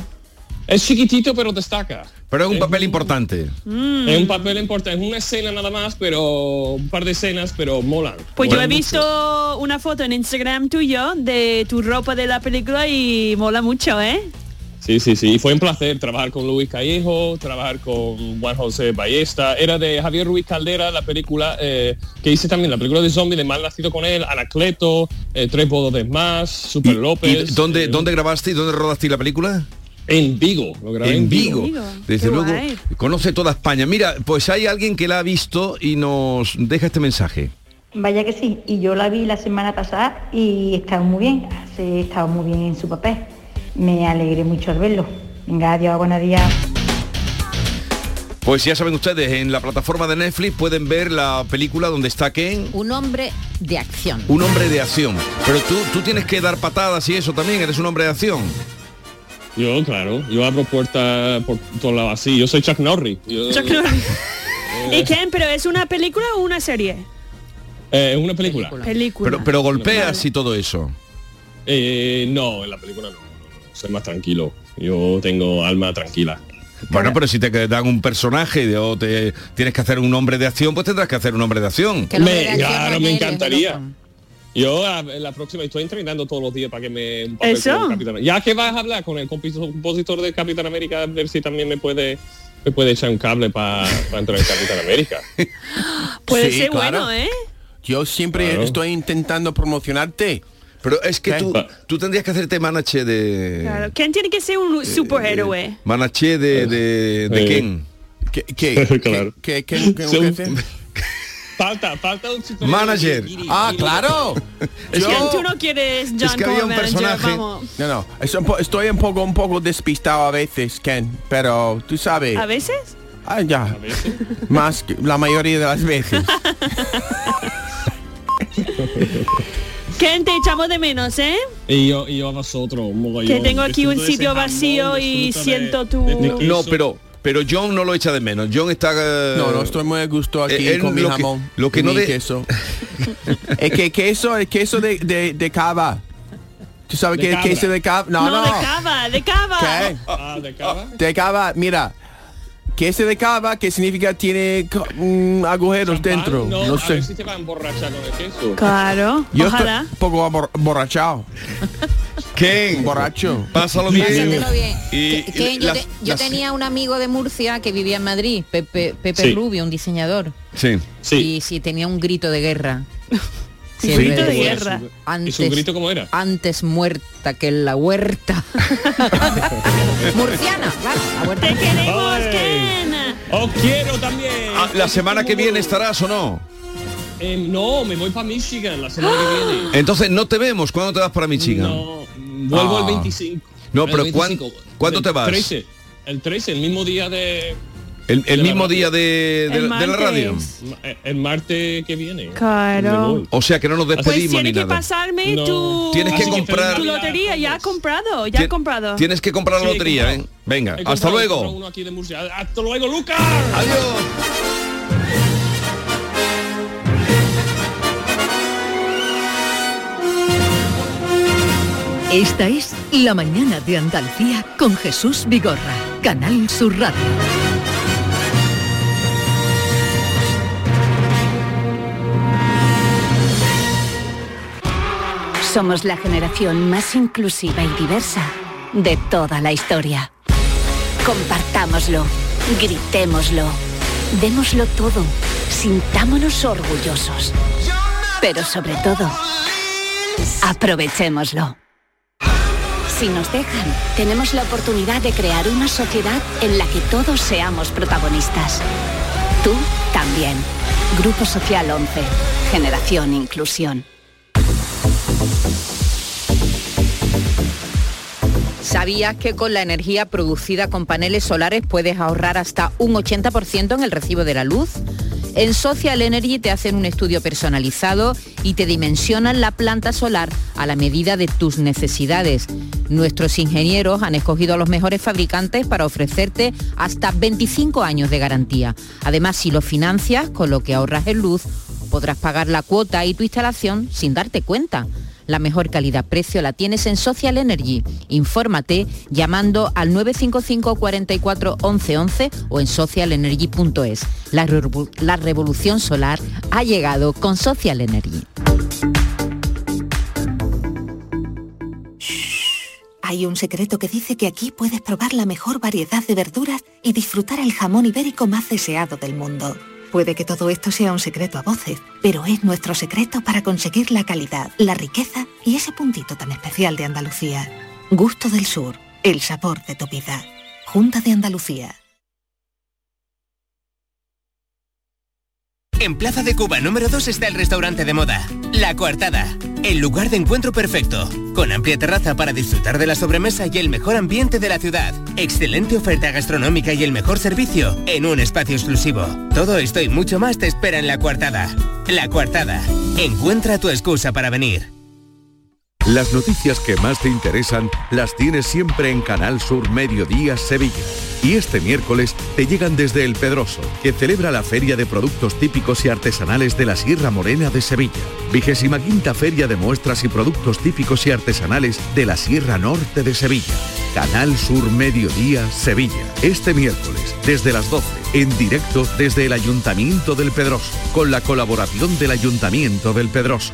Speaker 12: Es chiquitito pero destaca.
Speaker 8: Pero es un papel importante.
Speaker 10: Mm.
Speaker 12: Es un papel importante, es una escena nada más, pero un par de escenas, pero molan.
Speaker 10: Pues yo he
Speaker 12: mucho.
Speaker 10: visto una foto en Instagram tuyo de tu ropa de la película y mola mucho, ¿eh?
Speaker 12: Sí, sí, sí. Fue un placer trabajar con Luis Callejo, trabajar con Juan José Ballesta. Era de Javier Ruiz Caldera, la película eh, que hice también, la película de zombie de Mal Nacido con él, Anacleto, eh, Tres bodas más, Super
Speaker 8: ¿Y
Speaker 12: López.
Speaker 8: dónde, dónde grabaste y dónde rodaste la película?
Speaker 12: En Vigo, lo grabé en,
Speaker 8: Vigo. Desde
Speaker 12: Qué
Speaker 8: luego,
Speaker 12: guay.
Speaker 8: conoce toda España. Mira, pues hay alguien que la ha visto y nos deja este mensaje.
Speaker 16: Vaya que sí, y yo la vi la semana pasada y estaba muy bien, se estaba muy bien en su papel. Me alegré mucho al verlo. Venga, adiós, buenos días.
Speaker 8: Pues ya saben ustedes, en la plataforma de Netflix pueden ver la película donde está Ken,
Speaker 11: Un hombre de acción.
Speaker 8: un hombre de acción. Pero tú, tú tienes que dar patadas y eso también, eres un hombre de acción.
Speaker 12: Yo, claro, yo abro puertas por todos lados así. Yo soy Chuck Norris. Yo-
Speaker 10: Chuck Norris. ¿Y Ken, pero es una película o una serie?
Speaker 12: Eh, es una película.
Speaker 10: Película.
Speaker 8: Pero, pero golpeas y todo eso.
Speaker 12: Eh, no, en la película no, no, no, soy más tranquilo. Yo tengo alma tranquila.
Speaker 8: Bueno, pero si te dan un personaje o te tienes que hacer un hombre de acción, pues tendrás que hacer un hombre de acción.
Speaker 12: Me, claro, me encantaría. Yo a- en la próxima estoy entrenando todos los días para que me un papel
Speaker 10: ¿Eso?
Speaker 12: como Capitán- Ya que vas a hablar con el compositor de Capitán América, a ver si también me puede me puede echar un cable para entrar en Capitán América.
Speaker 10: Puede
Speaker 9: Sí,
Speaker 10: ser
Speaker 9: claro.
Speaker 10: bueno, ¿eh?
Speaker 9: Yo siempre
Speaker 12: Claro.
Speaker 9: estoy intentando promocionarte.
Speaker 8: Pero es que tú, tú tendrías que hacerte manache de...
Speaker 10: Claro. Ken tiene que ser un superhéroe.
Speaker 8: Manache de, de, de
Speaker 12: Eh.
Speaker 8: Ken.
Speaker 9: ¿Qué, qué,
Speaker 12: Claro.
Speaker 9: qué, qué, qué- qué-
Speaker 12: Falta, falta un superhéroe
Speaker 8: Manager.
Speaker 12: guiri,
Speaker 9: Ah,
Speaker 12: guiri.
Speaker 9: claro.
Speaker 10: Es que tú no quieres John
Speaker 8: Es que había
Speaker 10: como
Speaker 8: un
Speaker 10: manager,
Speaker 8: personaje-
Speaker 10: vamos.
Speaker 9: No, no, es un po- estoy un poco, un poco despistado a veces, Ken, pero tú sabes.
Speaker 10: ¿A veces?
Speaker 9: Ah, ya. Más que la mayoría de las veces.
Speaker 10: Ken, te echamos de menos, ¿eh?
Speaker 12: Y yo, y yo a vosotros, un.
Speaker 10: Que tengo aquí un sitio vacío y siento tu...
Speaker 12: de- de
Speaker 8: No, pero pero John no lo echa de menos. John está eh,
Speaker 9: No, no estoy muy a gusto aquí
Speaker 8: él
Speaker 9: con mi
Speaker 8: lo que-
Speaker 9: jamón.
Speaker 8: lo que
Speaker 9: y
Speaker 8: no
Speaker 9: mi
Speaker 8: de-
Speaker 9: queso. es que queso, el queso de, de, de cava. ¿Tú sabes
Speaker 12: De
Speaker 9: qué es queso de cava? No, no.
Speaker 10: de cava, de cava.
Speaker 9: ¿Qué?
Speaker 12: Ah, de cava.
Speaker 9: De cava, mira. Queso de cava, que significa tiene mm, agujeros dentro.
Speaker 12: No,
Speaker 9: No,
Speaker 12: a
Speaker 9: sé.
Speaker 12: ver si te va a emborrachar con el queso.
Speaker 10: Claro,
Speaker 9: Yo
Speaker 10: ojalá.
Speaker 9: estoy un poco borrachado.
Speaker 8: Ken,
Speaker 9: Borracho.
Speaker 8: pásalo bien.
Speaker 11: Pásatelo bien.
Speaker 8: Y,
Speaker 11: que
Speaker 8: y
Speaker 11: yo
Speaker 8: las-
Speaker 11: te- yo
Speaker 8: las-
Speaker 11: tenía un amigo de Murcia que vivía en Madrid, Pepe, Pepe
Speaker 12: Sí.
Speaker 11: Rubio, un diseñador.
Speaker 8: Sí.
Speaker 12: Sí.
Speaker 11: Y sí, tenía un grito de guerra.
Speaker 10: Sí, grito de guerra.
Speaker 12: ¿Y su grito cómo era?
Speaker 11: Antes muerta que en la huerta. Murciana, claro, la huerta.
Speaker 10: Te queremos. Ken.
Speaker 12: Os quiero también.
Speaker 8: Ah, la semana que viene estarás o no.
Speaker 12: Eh, no, me voy para Michigan la semana que viene.
Speaker 8: Entonces no te vemos. ¿Cuándo te vas para Michigan?
Speaker 12: No, vuelvo
Speaker 8: Ah.
Speaker 12: el 25.
Speaker 8: No,
Speaker 12: El
Speaker 8: pero
Speaker 12: 25.
Speaker 8: ¿cuán- ¿cuándo
Speaker 12: El
Speaker 8: te vas?
Speaker 12: 13. El 13, el mismo día de...
Speaker 8: El, el
Speaker 12: de
Speaker 8: mismo día de, de-
Speaker 10: El
Speaker 8: de la radio.
Speaker 12: ma- El martes que viene.
Speaker 10: Claro.
Speaker 8: O sea que no nos
Speaker 10: Pues
Speaker 8: despedimos
Speaker 10: tiene
Speaker 8: ni
Speaker 10: que
Speaker 8: nada.
Speaker 10: pasarme
Speaker 12: No.
Speaker 10: tu...
Speaker 8: Tienes que
Speaker 12: Así que
Speaker 8: comprar-
Speaker 10: Tu lotería, ya ha comprado, ya
Speaker 8: Tien-
Speaker 10: ha comprado.
Speaker 8: Tienes que comprar la
Speaker 12: Sí,
Speaker 8: lotería, ¿eh? Venga,
Speaker 12: He
Speaker 8: hasta luego.
Speaker 12: uno aquí de Murcia. Hasta luego, Lucas.
Speaker 8: Adiós.
Speaker 7: Esta es La mañana de Andalucía con Jesús Vigorra, Canal Sur Radio.
Speaker 17: Somos la generación más inclusiva y diversa de toda la historia. Compartámoslo, gritémoslo, démoslo todo, sintámonos orgullosos. Pero sobre todo, aprovechémoslo. Si nos dejan, tenemos la oportunidad de crear una sociedad en la que todos seamos protagonistas. Tú también. Grupo Social 11. Generación Inclusión.
Speaker 11: ¿Sabías que con la energía producida con paneles solares puedes ahorrar hasta un 80% en el recibo de la luz? En Social Energy te hacen un estudio personalizado y te dimensionan la planta solar a la medida de tus necesidades. Nuestros ingenieros han escogido a los mejores fabricantes para ofrecerte hasta 25 años de garantía. Además, si lo financias, con lo que ahorras en luz, podrás pagar la cuota y tu instalación sin darte cuenta. La mejor calidad-precio la tienes en Social Energy. Infórmate llamando al 955 44 11 11 o en socialenergy.es. La, la revolución solar ha llegado con Social Energy.
Speaker 18: Hay un secreto que dice que aquí puedes probar la mejor variedad de verduras y disfrutar el jamón ibérico más deseado del mundo. Puede que todo esto sea un secreto a voces, pero es nuestro secreto para conseguir la calidad, la riqueza y ese puntito tan especial de Andalucía. Gusto del Sur, el sabor de tu vida. Junta de Andalucía.
Speaker 19: En Plaza de Cuba número 2 está el restaurante de moda, La Coartada, el lugar de encuentro perfecto, con amplia terraza para disfrutar de la sobremesa y el mejor ambiente de la ciudad, excelente oferta gastronómica y el mejor servicio en un espacio exclusivo. Todo esto y mucho más te espera en La Coartada. La Coartada, encuentra tu excusa para venir.
Speaker 6: Las noticias que más te interesan las tienes siempre en Canal Sur Mediodía Sevilla. Y este miércoles te llegan desde El Pedroso, que celebra la Feria de Productos Típicos y Artesanales de la Sierra Morena de Sevilla. Vigésima quinta Feria de Muestras y Productos Típicos y Artesanales de la Sierra Norte de Sevilla. Canal Sur Mediodía Sevilla. Este miércoles, desde las 12, en directo desde el Ayuntamiento del Pedroso, con la colaboración del Ayuntamiento del Pedroso.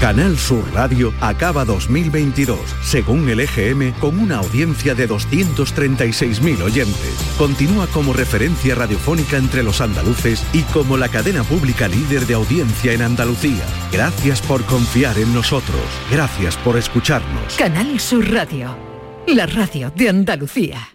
Speaker 6: Canal Sur Radio acaba 2022, según el EGM, con una audiencia de 236.000 oyentes. Continúa como referencia radiofónica entre los andaluces y como la cadena pública líder de audiencia en Andalucía. Gracias por confiar en nosotros. Gracias por escucharnos.
Speaker 7: Canal Sur Radio, la radio de Andalucía.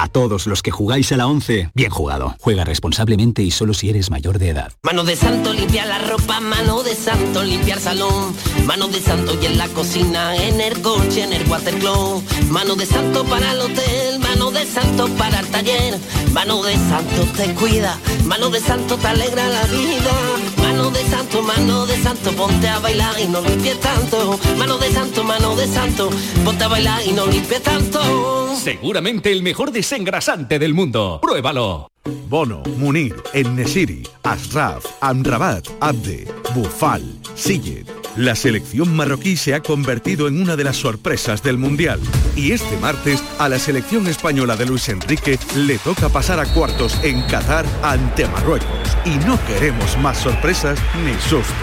Speaker 20: A todos los que jugáis a la 11, bien jugado. Juega responsablemente y solo si eres mayor de edad.
Speaker 21: Mano de santo limpia la ropa, mano de santo limpiar salón, mano de santo y en la cocina, en el coche, en el watercloak, mano de santo para el hotel, mano de santo para el taller, mano de santo te cuida, mano de santo te alegra la vida, mano de santo, mano de santo, ponte a bailar y no limpies tanto, mano de santo, mano de santo, ponte a bailar y no limpies tanto.
Speaker 22: Seguramente el mejor desengrasante del mundo. Pruébalo.
Speaker 6: Bono, Munir, Nesiri, Asraf, Amrabat, Abde, Bufal, Sillet. La selección marroquí se ha convertido en una de las sorpresas del Mundial. Y este martes a la selección española de Luis Enrique le toca pasar a cuartos en Qatar ante Marruecos. Y no queremos más sorpresas ni sustos.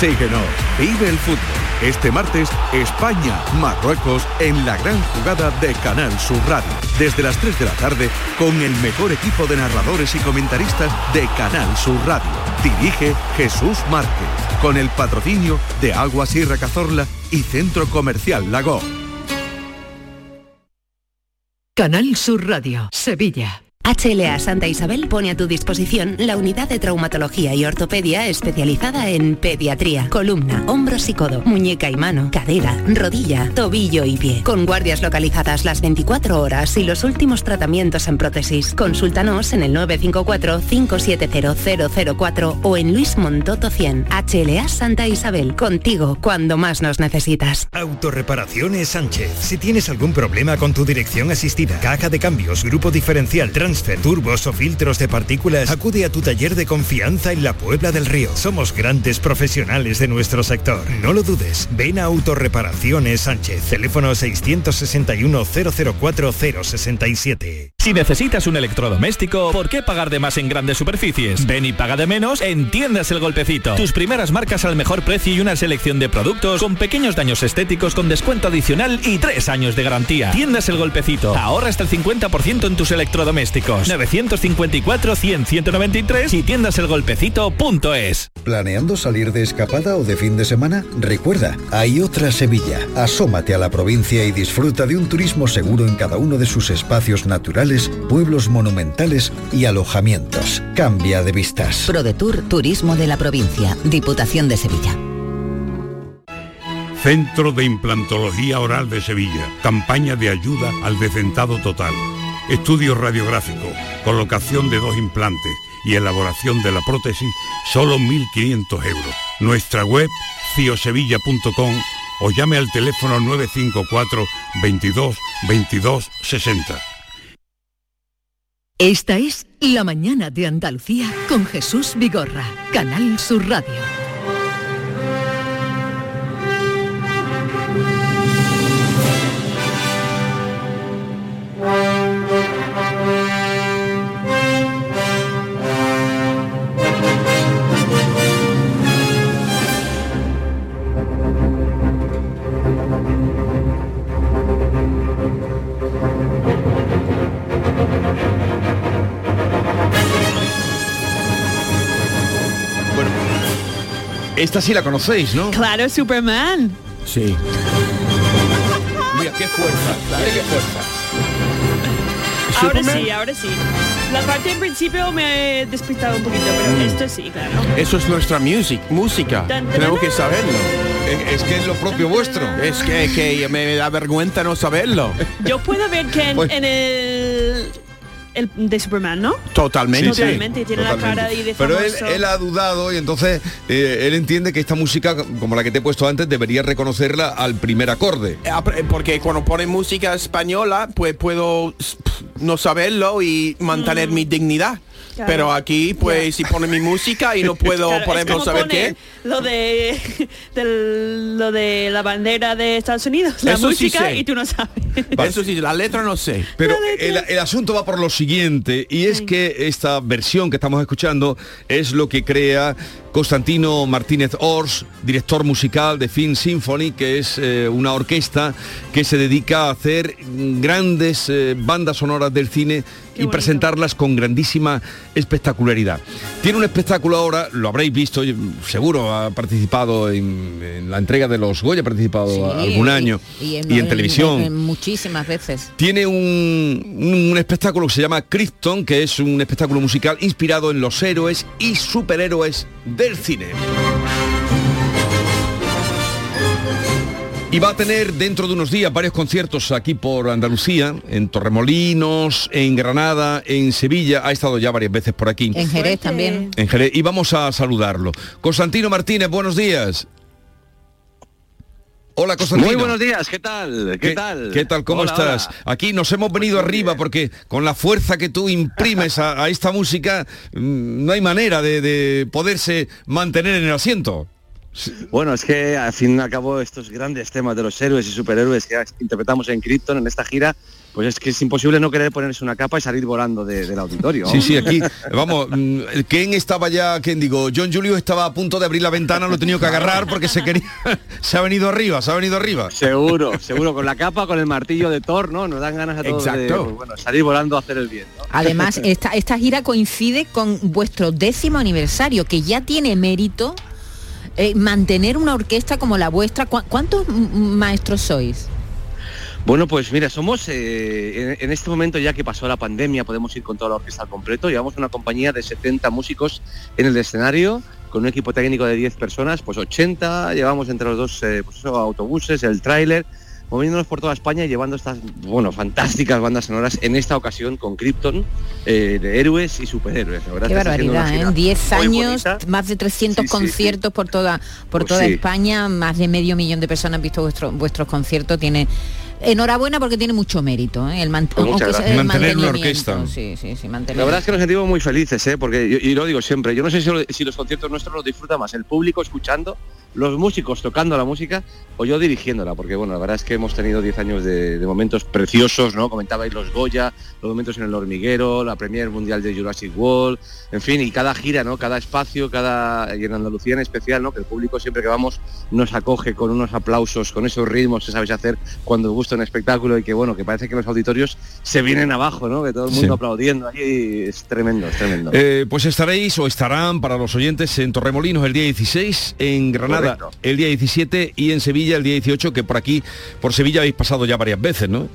Speaker 6: Síguenos, vive el fútbol. Este martes, España, Marruecos en la gran jugada de Canal Sur Radio. Desde las 3 de la tarde con el mejor equipo de narradores y comentaristas de Canal Sur Radio. Dirige Jesús Márquez, con el patrocinio de Agua Sierra Cazorla y Centro Comercial Lago.
Speaker 7: Canal Sur Radio, Sevilla.
Speaker 23: HLA Santa Isabel pone a tu disposición la unidad de traumatología y ortopedia especializada en pediatría, columna, hombros y codo, muñeca y mano, cadera, rodilla, tobillo y pie. Con guardias localizadas las 24 horas y los últimos tratamientos en prótesis. Consúltanos en el 954-570004 o en Luis Montoto 100. HLA Santa Isabel, contigo cuando más nos necesitas.
Speaker 24: Autorreparaciones Sánchez. Si tienes algún problema con tu dirección asistida, caja de cambios, grupo diferencial, transfer, turbos o filtros de partículas, acude a tu taller de confianza en la Puebla del Río. Somos grandes profesionales de nuestro sector. No lo dudes. Ven a Autorreparaciones Sánchez. Teléfono 661 004 067.
Speaker 22: Si necesitas un electrodoméstico, ¿por qué pagar de más en grandes superficies? Ven y paga de menos en Tiendas El Golpecito. Tus primeras marcas al mejor precio y una selección de productos con pequeños daños estéticos con descuento adicional y tres años de garantía. Tiendas El Golpecito. Ahorra hasta el 50% en tus electrodomésticos. 954 100 193 y tiendaselgolpecito.es.
Speaker 25: ¿Planeando salir de escapada o de fin de semana? Recuerda, hay otra Sevilla. Asómate a la provincia y disfruta de un turismo seguro en cada uno de sus espacios naturales, pueblos monumentales y alojamientos. Cambia de vistas.
Speaker 26: ProDetour Turismo de la Provincia, Diputación de Sevilla.
Speaker 27: Centro de Implantología Oral de Sevilla. Campaña de ayuda al decentado total. Estudio radiográfico, colocación de dos implantes y elaboración de la prótesis, solo 1.500 euros. Nuestra web, ciosevilla.com o llame al teléfono 954 22 22 60.
Speaker 7: Esta es La mañana de Andalucía con Jesús Vigorra, Canal Sur Radio.
Speaker 8: Esta sí la conocéis, ¿no?
Speaker 28: Claro, Superman.
Speaker 8: Sí. Mira, qué fuerza, mira qué fuerza.
Speaker 28: Ahora
Speaker 29: Superman.
Speaker 28: sí, ahora sí. La parte en principio me he despistado un poquito, pero esto sí, claro.
Speaker 29: Eso es nuestra music, música. Tenemos que saberlo.
Speaker 8: Es, que es lo propio vuestro.
Speaker 29: Es que, que me da vergüenza no saberlo.
Speaker 28: Yo puedo ver que en,
Speaker 29: Pues-
Speaker 28: en el, el de Superman, ¿no?
Speaker 29: Totalmente.
Speaker 28: Totalmente, tiene la cara ahí de
Speaker 8: Pero él, él ha dudado y entonces eh, él entiende que esta música, como la que te he puesto antes, debería reconocerla al primer acorde.
Speaker 29: Eh, Porque cuando ponen música española, pues puedo no saberlo y mantener mi dignidad.
Speaker 28: Claro.
Speaker 29: Pero aquí, pues, si ponen mi música y no puedo,
Speaker 28: Claro,
Speaker 29: por ejemplo, saber
Speaker 28: pone
Speaker 29: qué.
Speaker 28: Lo de, lo de la bandera de Estados Unidos, la
Speaker 29: Eso
Speaker 28: música, y tú no sabes.
Speaker 29: Eso sí, la letra no sé.
Speaker 8: Pero el, el asunto va por lo siguiente, y es que esta versión que estamos escuchando es lo que crea Constantino Martínez Ors, director musical de Film Symphony, que es eh, una orquesta que se dedica a hacer grandes eh, bandas sonoras del cine y presentarlas con grandísima espectacularidad. Tiene un espectáculo ahora, lo habréis visto, y, ha participado en, en la entrega de los Goya, ha participado
Speaker 11: Sí,
Speaker 8: algún
Speaker 11: y-
Speaker 8: año,
Speaker 11: y en,
Speaker 8: y en televisión.
Speaker 11: muchísimas veces.
Speaker 8: Tiene un, un espectáculo que se llama Krypton, que es un espectáculo musical inspirado en los héroes y superhéroes del cine. Y va a tener dentro de unos días varios conciertos aquí por Andalucía, en Torremolinos, en Granada, en Sevilla. Ha estado ya varias veces por aquí.
Speaker 11: En Jerez también.
Speaker 8: En Jerez. Y vamos a saludarlo. Constantino Martínez, buenos días. Hola, Constantino.
Speaker 30: Muy buenos días, ¿qué tal? ¿Qué, tal?
Speaker 8: ¿Qué tal? ¿Cómo
Speaker 30: Hola,
Speaker 8: estás?
Speaker 30: hola.
Speaker 8: Aquí nos hemos venido arriba porque con la fuerza que tú imprimes a, a esta música mm, no hay manera de, de poderse mantener en el asiento.
Speaker 30: Bueno, es que al fin y al cabo estos grandes temas de los héroes y superhéroes que interpretamos en Krypton en esta gira, pues es que es imposible no querer ponerse una capa y salir volando de- del auditorio.
Speaker 8: Sí, sí, aquí, vamos, mm, ¿quién estaba ya, quién digo? John Julio estaba a punto de abrir la ventana, lo he tenido que agarrar porque se quería, se ha venido arriba, se ha venido arriba.
Speaker 30: Seguro, seguro, con la capa, con el martillo de Thor, ¿no? Nos dan ganas a todos de
Speaker 8: Exacto.
Speaker 30: pues, bueno, salir volando a hacer el bien. ¿no?
Speaker 11: Además, esta, esta gira coincide con vuestro décimo aniversario, que ya tiene mérito eh, mantener una orquesta como la vuestra. ¿Cu- ¿Cuántos maestros sois?
Speaker 30: Bueno, pues mira, somos eh, en, este momento ya que pasó la pandemia, podemos ir con toda la orquesta al completo. Llevamos una compañía de 70 músicos en el escenario, con un equipo técnico de 10 personas, pues 80, llevamos entre los dos eh, pues autobuses, el tráiler, moviéndonos por toda España y llevando estas, bueno, fantásticas bandas sonoras, en esta ocasión con Krypton, eh, de héroes y superhéroes. La verdad
Speaker 11: Qué barbaridad, ¿eh? En 10
Speaker 30: muy
Speaker 11: años,
Speaker 30: bonita.
Speaker 11: más de 300
Speaker 30: Sí, sí, sí.
Speaker 11: conciertos por toda por
Speaker 30: Pues
Speaker 11: toda
Speaker 30: sí.
Speaker 11: España, más de medio millón de personas han visto vuestro- vuestros conciertos. Tiene enhorabuena porque tiene mucho mérito, ¿eh? el, man-
Speaker 30: Pues
Speaker 11: sea el
Speaker 30: Mantener una
Speaker 11: mantenimiento.
Speaker 30: orquesta.
Speaker 11: Sí, sí, sí,
Speaker 30: La verdad es que nos sentimos muy felices, ¿eh? porque yo- y lo digo siempre, yo no sé si, lo- si los conciertos nuestros los disfruta más el público escuchando, los músicos tocando la música o yo dirigiéndola, porque bueno, la verdad es que hemos tenido 10 años de, de momentos preciosos, ¿no? Comentabais los Goya, los momentos en el hormiguero, la Premier Mundial de Jurassic World, en fin, y cada gira, ¿no? Cada espacio, cada y en Andalucía en especial, ¿no? Que el público siempre que vamos nos acoge con unos aplausos, con esos ritmos que sabéis hacer cuando gusta un espectáculo y que bueno, que parece que los auditorios se vienen abajo, ¿no? Que todo el mundo
Speaker 8: Sí.
Speaker 30: aplaudiendo ahí, es tremendo, es tremendo.
Speaker 8: Eh, pues estaréis o estarán para los oyentes en Torremolinos el día 16, en Granada
Speaker 30: Correcto.
Speaker 8: el día 17 y en Sevilla el día 18, que por aquí, por Sevilla habéis pasado ya varias veces, ¿no?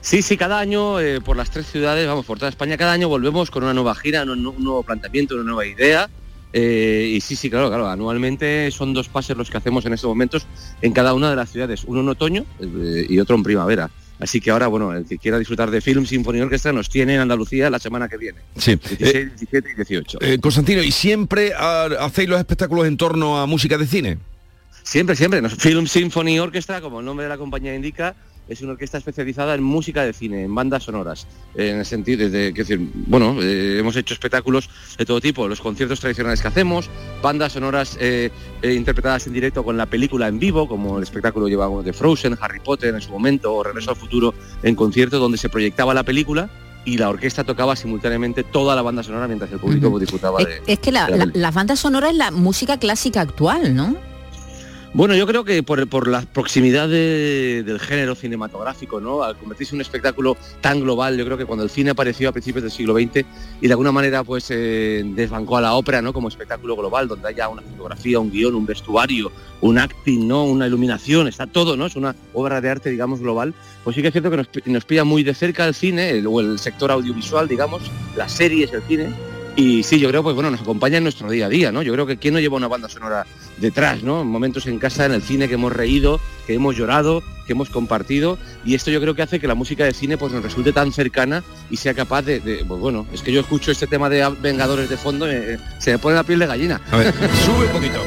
Speaker 30: Sí, sí, cada año eh, por las tres ciudades, vamos, por toda España, cada año volvemos con una nueva gira, un, un nuevo planteamiento, una nueva idea. eh, y sí, sí, claro, claro, anualmente son dos pases los que hacemos en estos momentos en cada una de las ciudades, uno en otoño eh, y otro en primavera. Así que ahora, bueno, el que quiera disfrutar de Film Sinfonía Orquesta nos tiene en Andalucía la semana que viene.
Speaker 8: Sí.
Speaker 30: 16, 17 y 18.
Speaker 8: Eh, Constantino, ¿y siempre hacéis los espectáculos en torno a música de cine?
Speaker 30: Siempre, siempre. Nos- Film Symphony Orchestra, como el nombre de la compañía indica, es una orquesta especializada en música de cine, en bandas sonoras, en el sentido de, que decir, bueno, eh, hemos hecho espectáculos de todo tipo, los conciertos tradicionales que hacemos, bandas sonoras eh, eh, interpretadas en directo con la película en vivo, como el espectáculo llevamos de Frozen, Harry Potter en su momento, o Regreso al Futuro en concierto, donde se proyectaba la película y la orquesta tocaba simultáneamente toda la banda sonora mientras el público
Speaker 11: Ujú.
Speaker 30: disfrutaba de...
Speaker 11: es que la,
Speaker 30: de la
Speaker 11: la-
Speaker 30: película.
Speaker 11: las bandas sonoras es la música clásica actual, ¿no?
Speaker 30: Bueno, yo creo que por, por la proximidad de- del género cinematográfico, ¿no? Al convertirse en un espectáculo tan global, yo creo que cuando el cine apareció a principios del siglo XX y de alguna manera pues eh, desbancó a la ópera, ¿no? Como espectáculo global, donde haya una fotografía, un guion, un vestuario, un acting, ¿no? Una iluminación, está todo, ¿no? Es una obra de arte, digamos, global. Pues sí que es cierto que nos, nos pilla muy de cerca el cine el- o el sector audiovisual, digamos, las series, el cine. Y sí, yo creo, pues bueno, nos acompaña en nuestro día a día, ¿no? Yo creo que quién no lleva una banda sonora detrás, ¿no? En momentos en casa, en el cine que hemos reído, que hemos llorado, que hemos compartido. Y esto yo creo que hace que la música de cine pues nos resulte tan cercana y sea capaz de, de- pues bueno, es que yo escucho este tema de Vengadores de fondo, eh, se me pone la piel de gallina.
Speaker 8: A ver, sube un poquito.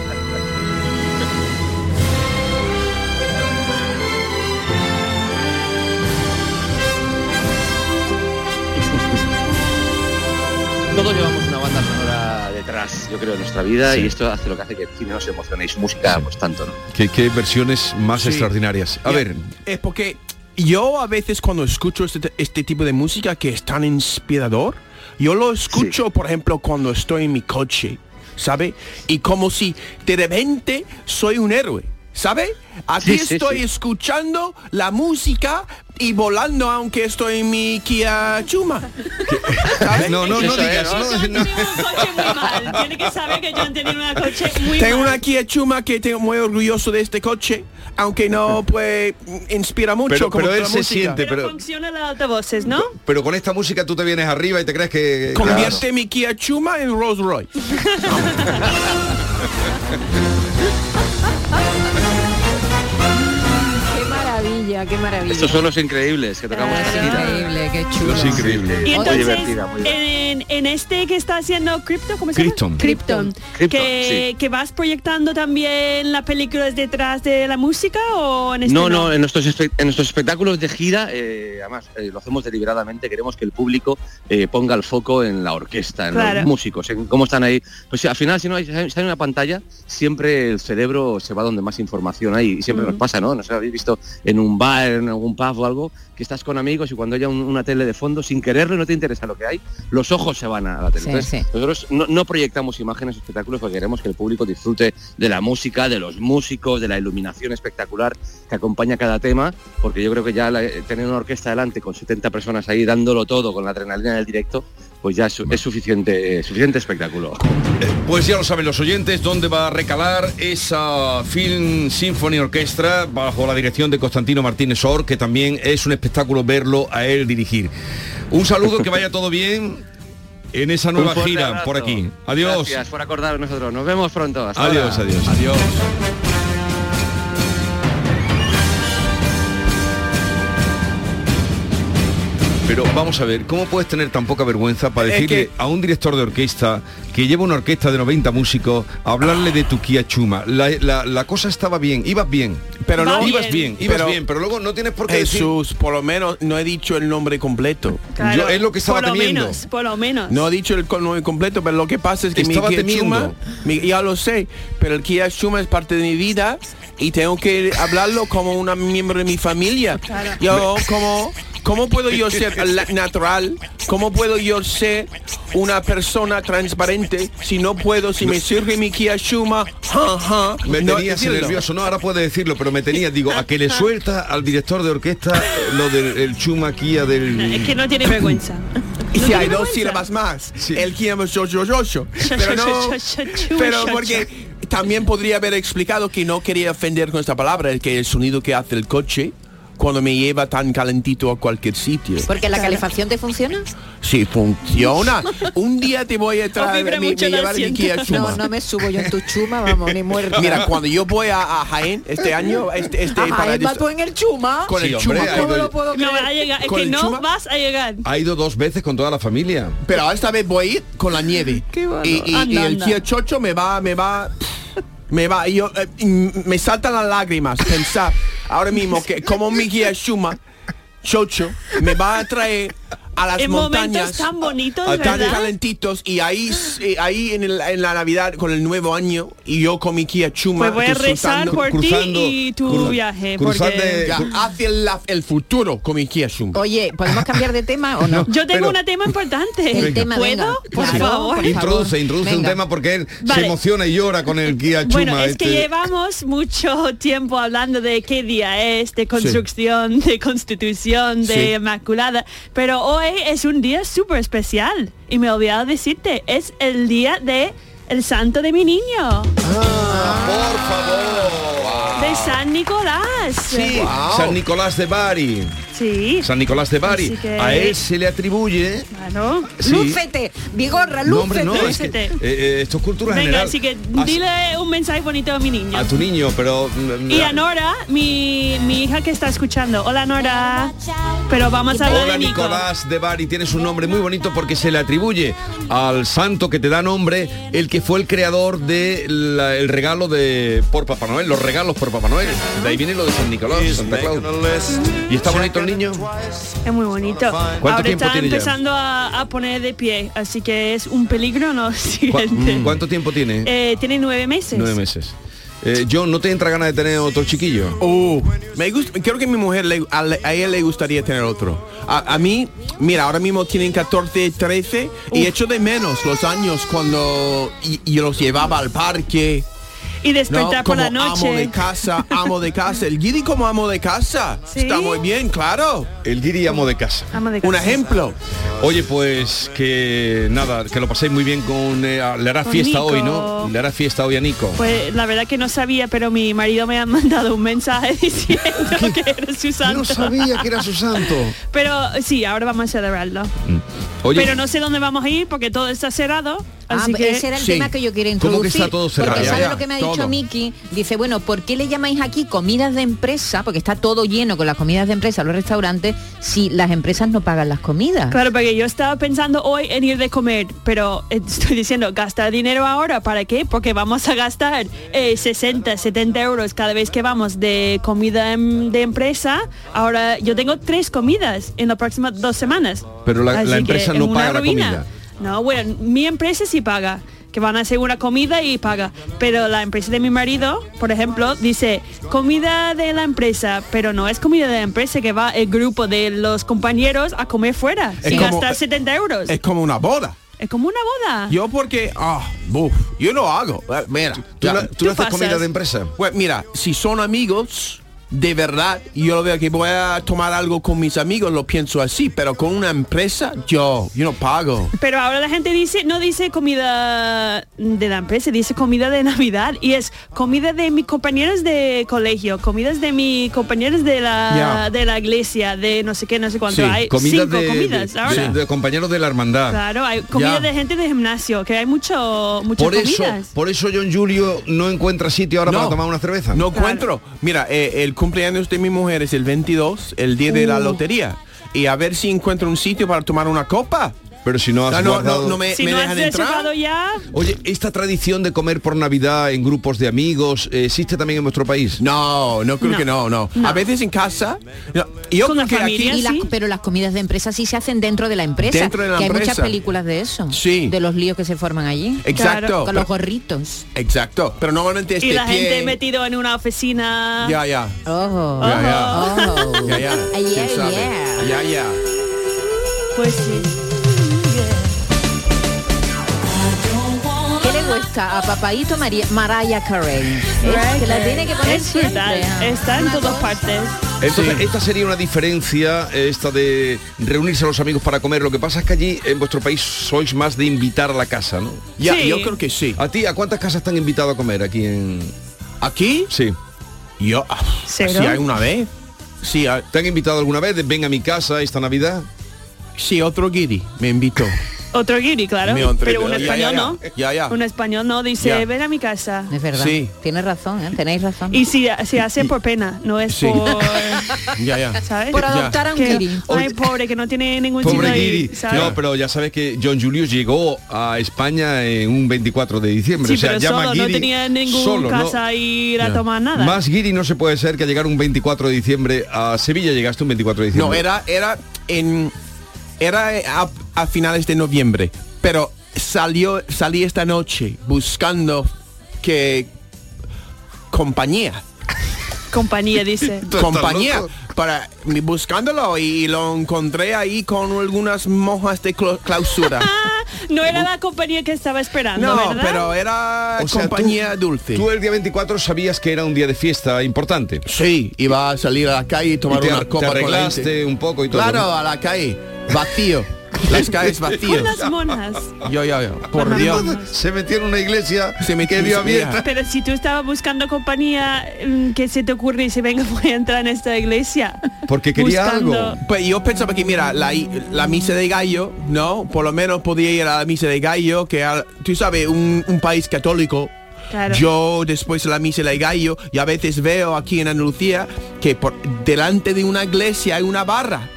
Speaker 30: Yo creo, en nuestra vida
Speaker 8: Sí.
Speaker 30: y esto hace lo que hace que el cine nos emocione y su música pues tanto, ¿no?
Speaker 8: ¿Qué, qué versiones más
Speaker 9: Sí.
Speaker 8: extraordinarias? A ver,
Speaker 9: Es porque yo a veces cuando escucho este, este tipo de música que es tan inspirador, yo lo escucho, por ejemplo, cuando estoy en mi coche, ¿sabe? Y como si de repente soy un héroe, ¿sabe? Aquí
Speaker 30: Sí,
Speaker 9: estoy
Speaker 30: sí.
Speaker 9: escuchando la música y volando aunque estoy en mi Kia Chuma. ¿sabe?
Speaker 8: no, no, no digas,
Speaker 30: ¿no?
Speaker 8: no,
Speaker 10: John
Speaker 8: no.
Speaker 10: tiene un coche muy mal. Tiene que saber que tiene un coche muy
Speaker 9: Tengo
Speaker 10: mal.
Speaker 9: una Kia Chuma que tengo muy orgulloso de este coche, aunque no pues inspira mucho
Speaker 8: Pero-
Speaker 9: como
Speaker 8: pero él
Speaker 9: la
Speaker 8: se
Speaker 9: música.
Speaker 8: siente,
Speaker 10: Pero,
Speaker 8: pero-
Speaker 10: funciona los altavoces, ¿no?
Speaker 8: pero con esta música tú te vienes arriba y te crees que...
Speaker 9: Convierte mi Kia Chuma en Rolls Royce.
Speaker 11: maravilla, qué maravilla.
Speaker 30: Estos son los increíbles que tocamos gira.
Speaker 11: increíble, qué chulo.
Speaker 8: Es increíble.
Speaker 10: Y
Speaker 30: Muy divertida, muy
Speaker 10: en, en este que está haciendo Crypto, ¿cómo se
Speaker 8: Krypton.
Speaker 10: llama? Krypton.
Speaker 30: Krypton,
Speaker 10: Que, que vas proyectando también las películas detrás de la música o en este
Speaker 30: No, no, en nuestros, espe- en nuestros espectáculos de gira, eh, además eh, lo hacemos deliberadamente, queremos que el público eh, ponga el foco en la orquesta, en
Speaker 10: Claro.
Speaker 30: los músicos, en cómo están ahí. Pues al final, si no hay, si hay una pantalla, siempre el cerebro se va donde más información hay y siempre nos pasa, ¿no? No sé, habéis visto en un bar, en algún pub o algo, que estás con amigos y cuando haya un- una tele de fondo, sin quererlo, no te interesa lo que hay, los ojos se van a la tele.
Speaker 11: Sí,
Speaker 30: Entonces,
Speaker 11: sí.
Speaker 30: nosotros no, no proyectamos imágenes o espectáculos porque queremos que el público disfrute de la música, de los músicos, de la iluminación espectacular que acompaña cada tema, porque yo creo que ya la- tener una orquesta delante con 70 personas ahí dándolo todo con la adrenalina del directo, pues ya es, es suficiente, suficiente espectáculo.
Speaker 8: Pues ya lo saben los oyentes, dónde va a recalar esa Film Symphony Orchestra bajo la dirección de Constantino Martínez Or, que también es un espectáculo verlo a él dirigir. Un saludo, que vaya todo bien en esa nueva gira
Speaker 30: abrazo.
Speaker 8: por aquí. Adiós.
Speaker 30: Gracias por acordaros nosotros. Nos vemos pronto. Hasta
Speaker 8: Adiós,
Speaker 30: ahora.
Speaker 8: adiós. Adiós. Pero vamos a ver, ¿cómo puedes tener tan poca vergüenza para
Speaker 9: Es
Speaker 8: decirle
Speaker 9: que-
Speaker 8: a un director de orquesta que lleva una orquesta de 90 músicos, hablarle de tu Kia Chuma? La, la- la cosa estaba bien, ibas bien.
Speaker 9: Pero
Speaker 10: Va
Speaker 9: no
Speaker 8: ibas bien, ibas
Speaker 9: Pero-
Speaker 8: bien, pero luego no tienes por qué decir...
Speaker 9: Jesús, por lo menos no he dicho el nombre completo.
Speaker 10: Claro,
Speaker 8: Yo- es lo que estaba
Speaker 10: por lo
Speaker 8: temiendo.
Speaker 10: menos, por lo menos.
Speaker 9: No he dicho el nombre completo, pero lo que pasa es que
Speaker 8: Estaba
Speaker 9: mi Kia
Speaker 8: temiendo.
Speaker 9: Chuma, mi- ya lo sé, pero el Kia Chuma es parte de mi vida y tengo que hablarlo como un miembro de mi familia.
Speaker 10: Claro.
Speaker 9: Yo como ¿Cómo puedo yo ser natural? ¿Cómo puedo yo ser una persona transparente si no puedo, si me sirve mi Kia Shuma, ja, ja,
Speaker 8: Me
Speaker 9: no
Speaker 8: tenías nervioso, no, ahora puedes decirlo, pero me tenías, digo, a que le suelta al director de orquesta lo del el chuma Kia del...
Speaker 10: Es que no tiene vergüenza.
Speaker 9: Y
Speaker 10: No
Speaker 9: si hay dos sílabas más, el Kia yo yo yo yo. Pero no, pero porque también podría haber explicado que no quería ofender con esta palabra, el que el sonido que hace el coche cuando me lleva tan calentito a cualquier sitio.
Speaker 11: Porque la calefacción te funciona.
Speaker 9: Sí, funciona. Un día te voy a traer
Speaker 11: vibra
Speaker 9: mi,
Speaker 11: mucho
Speaker 9: me
Speaker 11: el
Speaker 9: llevar mi
Speaker 11: asiento.
Speaker 9: Kia Chuma.
Speaker 11: No, no me subo yo en tu chuma, vamos, ni muerta.
Speaker 9: Mira, cuando yo voy a, a Jaén este año, este, este para
Speaker 11: Emma, tú en el chuma.
Speaker 9: con el
Speaker 8: hombre,
Speaker 9: chuma.
Speaker 8: ha ido-
Speaker 11: ¿Cómo lo puedo
Speaker 10: No vas a llegar, es
Speaker 9: ¿Con
Speaker 10: que no
Speaker 9: chuma?
Speaker 10: vas a llegar.
Speaker 8: Ha ido dos veces con toda la familia.
Speaker 9: Pero esta vez voy a ir con la nieve.
Speaker 10: bueno.
Speaker 9: Y, y-
Speaker 10: Anda,
Speaker 9: y el
Speaker 10: anda.
Speaker 9: Kia Chocho me va, me va, me va, y yo, eh, me saltan las lágrimas pensar ahora mismo que como Mickey Shuma, Chocho, me va a traer a las
Speaker 10: en
Speaker 9: montañas
Speaker 10: momentos tan bonitos,
Speaker 9: a tan calentitos y ahí eh, ahí en, el- en la Navidad con el nuevo año y yo con mi Kia Chuma
Speaker 10: Pues voy a rezar por ti
Speaker 9: cruzando-
Speaker 10: y tu
Speaker 9: cru-
Speaker 10: viaje.
Speaker 9: cruzando
Speaker 10: Porque...
Speaker 9: ya, hacia el, futuro con mi Kia Chuma.
Speaker 11: Oye, ¿podemos cambiar de tema o no?
Speaker 10: Yo tengo un tema importante.
Speaker 11: El tema,
Speaker 10: ¿Puedo?
Speaker 11: venga.
Speaker 10: Por
Speaker 11: Claro,
Speaker 10: favor.
Speaker 11: por
Speaker 8: Introduce, introduce un tema porque él se emociona y llora con el Kia Chuma.
Speaker 10: Bueno, es que
Speaker 8: este.
Speaker 10: llevamos mucho tiempo hablando de qué día es, de construcción, de constitución, de
Speaker 8: Sí.
Speaker 10: Inmaculada, pero hoy es un día súper especial. Y me he olvidado decirte, es el día de el santo de mi niño,
Speaker 8: Por favor.
Speaker 10: de San Nicolás.
Speaker 8: Sí, San Nicolás de Bari.
Speaker 10: Sí.
Speaker 8: San Nicolás de Bari.
Speaker 10: Que-
Speaker 8: A él se le atribuye.
Speaker 10: Claro.
Speaker 8: Sí.
Speaker 11: Lúcete, Vigorra,
Speaker 8: No,
Speaker 11: lúcete.
Speaker 8: hombre, no, es que,
Speaker 10: Lúcete.
Speaker 8: eh, eh, esto es cultura
Speaker 10: Venga,
Speaker 8: general.
Speaker 10: así que
Speaker 8: A-
Speaker 10: dile un mensaje bonito a mi niño.
Speaker 8: A tu niño, pero. mm,
Speaker 10: Y a Nora, mi, mi hija que está escuchando. Hola Nora. Pero vamos a hablar
Speaker 8: Hola
Speaker 10: de Nico.
Speaker 8: Nicolás de Bari, tienes un nombre muy bonito porque se le atribuye al santo que te da nombre, el que fue el creador del regalo de por Papá Noel, los regalos por Papá Noel. De ahí viene lo de San Nicolás, Santa Claus. ¿Y está bonito el niño?
Speaker 10: Es muy bonito. Ahora
Speaker 8: tiempo
Speaker 10: está
Speaker 8: tiene ya?
Speaker 10: empezando a, a poner de pie, así que es un peligro, ¿no? Siguiente.
Speaker 8: ¿Cuánto tiempo tiene?
Speaker 10: Eh, tiene nueve meses.
Speaker 8: Nueve meses. Eh, John, ¿no te entra ganas de tener otro chiquillo?
Speaker 9: Oh, me gusta, creo que a mi mujer, le- a, a ella le gustaría tener otro. A, a mí, mira, ahora mismo tienen 14, 13 y echo de menos los años cuando y, y los llevaba al parque.
Speaker 10: Y despertar
Speaker 9: ¿no?
Speaker 10: por la noche.
Speaker 9: amo de casa, amo de casa. El Giri como amo de casa.
Speaker 10: Sí.
Speaker 9: Está muy bien, claro.
Speaker 8: El Giri amo de casa.
Speaker 10: Amo de
Speaker 9: Un
Speaker 10: casa.
Speaker 9: ejemplo.
Speaker 8: Oye, pues que nada, que lo paséis muy bien con... eh, le hará
Speaker 10: Con
Speaker 8: fiesta
Speaker 10: Nico.
Speaker 8: hoy, ¿no? Le hará fiesta hoy a Nico.
Speaker 10: Pues la verdad que no sabía, pero mi marido me ha mandado un mensaje diciendo que era su santo.
Speaker 8: No sabía que era su santo.
Speaker 10: Pero sí, ahora vamos a celebrarlo.
Speaker 8: Oye,
Speaker 10: Pero no sé dónde vamos a ir porque todo está cerrado.
Speaker 11: Ah,
Speaker 10: que
Speaker 11: ese era el
Speaker 9: Sí.
Speaker 11: tema que yo quería
Speaker 8: ¿Cómo que
Speaker 11: introducir.
Speaker 8: está todo cerrado?
Speaker 11: Porque
Speaker 8: Ya,
Speaker 11: ¿sabes
Speaker 8: ya,
Speaker 11: lo que me ha
Speaker 9: todo.
Speaker 11: dicho Miki? Dice, bueno, ¿por qué le llamáis aquí comidas de empresa? Porque está todo lleno con las comidas de empresa, los restaurantes, si las empresas no pagan las comidas.
Speaker 10: Claro, porque yo estaba pensando hoy en ir de comer, pero eh, estoy diciendo, gastar dinero ahora, ¿para qué? Porque vamos a gastar eh, 60, 70 euros cada vez que vamos de comida em- de empresa. Ahora yo tengo tres comidas en las próximas dos semanas.
Speaker 8: Pero la- la empresa
Speaker 10: es
Speaker 8: no paga la comida.
Speaker 10: No, bueno, mi empresa sí paga que van a hacer una comida y paga. Pero la empresa de mi marido, por ejemplo, dice comida de la empresa, pero no es comida de la empresa que va el grupo de los compañeros a comer fuera
Speaker 9: Es
Speaker 10: sin
Speaker 9: como-
Speaker 10: gastar 70 euros.
Speaker 9: Es como una boda.
Speaker 10: Es como una boda.
Speaker 9: Yo porque, ah, buf, yo lo hago. Eh, Mira,
Speaker 8: ¿tú,
Speaker 9: ya-
Speaker 8: no- tú no haces
Speaker 10: pasas.
Speaker 8: comida de empresa?
Speaker 9: Pues mira, si son amigos, de verdad, yo lo veo que voy a tomar algo con mis amigos, lo pienso así, pero con una empresa, yo, yo no pago.
Speaker 10: Pero ahora la gente dice, no dice comida de la empresa, dice comida de Navidad. Y es comida de mis compañeros de colegio, comidas de mis compañeros de la, de la iglesia, de no sé qué, no sé cuánto.
Speaker 9: Sí,
Speaker 10: hay
Speaker 8: Comida
Speaker 10: cinco
Speaker 8: de,
Speaker 10: comidas
Speaker 8: de-
Speaker 10: ahora.
Speaker 8: de- de compañeros de la hermandad.
Speaker 10: Claro, hay comida de gente de gimnasio, que hay mucho, muchas
Speaker 8: Por eso, por eso John Julio no encuentra sitio ahora
Speaker 9: No,
Speaker 8: para tomar una cerveza.
Speaker 9: No encuentro. Mira, eh, el cumpleaños de mi mujer es el 22, el día de la
Speaker 10: Uh.
Speaker 9: lotería. Y a ver si encuentro un sitio para tomar una copa.
Speaker 8: Pero si no has
Speaker 9: no,
Speaker 8: guardado-
Speaker 9: no, no me,
Speaker 10: si
Speaker 9: me
Speaker 10: no has
Speaker 9: dejan entrar.
Speaker 10: ya,
Speaker 8: Oye, ¿esta tradición de comer por Navidad en grupos de amigos eh, existe también en vuestro país?
Speaker 9: No, no creo
Speaker 10: No.
Speaker 9: que no, no,
Speaker 10: No.
Speaker 9: A veces en casa. no, yo
Speaker 10: Con
Speaker 9: creo
Speaker 10: la
Speaker 9: que
Speaker 10: familia,
Speaker 9: aquí
Speaker 11: las- pero las comidas de empresa sí se hacen dentro de la empresa.
Speaker 9: Dentro de la
Speaker 11: que hay
Speaker 9: empresa.
Speaker 11: muchas películas de eso.
Speaker 9: Sí.
Speaker 11: De los líos que se forman allí.
Speaker 9: Exacto.
Speaker 11: Con los gorritos.
Speaker 9: Exacto. Pero normalmente este
Speaker 10: y la
Speaker 9: pie-
Speaker 10: gente metido en una oficina.
Speaker 9: Ya, ya.
Speaker 11: Ojo.
Speaker 9: Ya, ya. Ya, ya. Ya, ya.
Speaker 10: Pues sí.
Speaker 11: ¿Qué le cuesta a Papaito María, Mariah Carey? Es que la tiene que poner
Speaker 10: Es brutal,
Speaker 11: siempre.
Speaker 10: Está en todas partes.
Speaker 8: Entonces,
Speaker 9: Sí.
Speaker 8: esta sería una diferencia, eh, esta de reunirse a los amigos para comer. Lo que pasa es que allí en vuestro país sois más de invitar a la casa, ¿no?
Speaker 9: Ya,
Speaker 10: Sí.
Speaker 9: yo creo que sí.
Speaker 8: ¿A ti a cuántas casas te han invitado a comer aquí en...?
Speaker 9: ¿Aquí?
Speaker 8: Sí.
Speaker 9: Yo, ah, sí, hay una vez. Sí, ah,
Speaker 8: ¿Te han invitado alguna vez? de Ven a mi casa esta Navidad.
Speaker 9: sí, otro guiri me invitó.
Speaker 10: Otro guiri, claro.
Speaker 9: Mi otro
Speaker 10: Pero un español
Speaker 9: ya,
Speaker 10: no.
Speaker 9: ya, ya.
Speaker 10: Un español no dice,
Speaker 9: Ya.
Speaker 10: ven a mi casa.
Speaker 11: Es verdad.
Speaker 9: Sí.
Speaker 11: Tienes razón, ¿eh? tenéis razón.
Speaker 10: Y si se hace por pena, no es
Speaker 9: Sí.
Speaker 10: por...
Speaker 9: Ya, ya.
Speaker 10: ¿Sabes?
Speaker 11: Por adoptar a un guiri.
Speaker 10: Ay, pobre, que no tiene ningún
Speaker 8: Pobre. No, pero ya sabes que John Julius llegó a España en un 24 de diciembre.
Speaker 10: Sí,
Speaker 8: o sea,
Speaker 10: pero
Speaker 8: llama
Speaker 10: solo, no tenía ningún
Speaker 8: solo, ¿no?
Speaker 10: casa a ir a
Speaker 9: Ya.
Speaker 10: tomar nada.
Speaker 8: Más Guiri no se puede ser que llegar un 24 de diciembre a Sevilla. Llegaste un 24 de diciembre.
Speaker 9: No, era, era en era a, a finales de noviembre, pero salió salí esta noche buscando que compañía,
Speaker 10: Compañía, dice.
Speaker 9: compañía para buscándolo y lo encontré ahí con algunas mojas de clo- clausura.
Speaker 10: No era la compañía que estaba esperando,
Speaker 9: No,
Speaker 10: ¿verdad?
Speaker 9: pero era
Speaker 8: O sea,
Speaker 9: compañía
Speaker 8: tú-
Speaker 9: dulce.
Speaker 8: Tú el día 24 sabías que era un día de fiesta importante.
Speaker 9: Sí, iba a salir a la calle y tomar
Speaker 8: Y te-
Speaker 9: una
Speaker 8: te
Speaker 9: copa con la
Speaker 8: arreglaste
Speaker 9: gente.
Speaker 8: un poco y todo,
Speaker 9: Claro,
Speaker 8: ¿no?
Speaker 9: a la calle, vacío. Las calles
Speaker 10: Con
Speaker 9: vacías.
Speaker 10: las monas.
Speaker 9: Yo, yo, yo. Por Dios.
Speaker 10: monas.
Speaker 8: Se metió en una iglesia
Speaker 9: Se metió
Speaker 8: que vio abierta.
Speaker 10: Pero si tú estabas buscando compañía, mm, ¿qué se te ocurre? Y se venga, voy a entrar en esta iglesia.
Speaker 8: Porque quería
Speaker 10: Buscando-
Speaker 8: algo.
Speaker 9: Pues yo pensaba que, mira, la, la misa de gallo, ¿no? Por lo menos podía ir a la misa de gallo, que tú sabes, un, un país católico.
Speaker 10: Claro.
Speaker 9: Yo después de la misa de gallo, y a veces veo aquí en Andalucía que por delante de una iglesia hay una barra.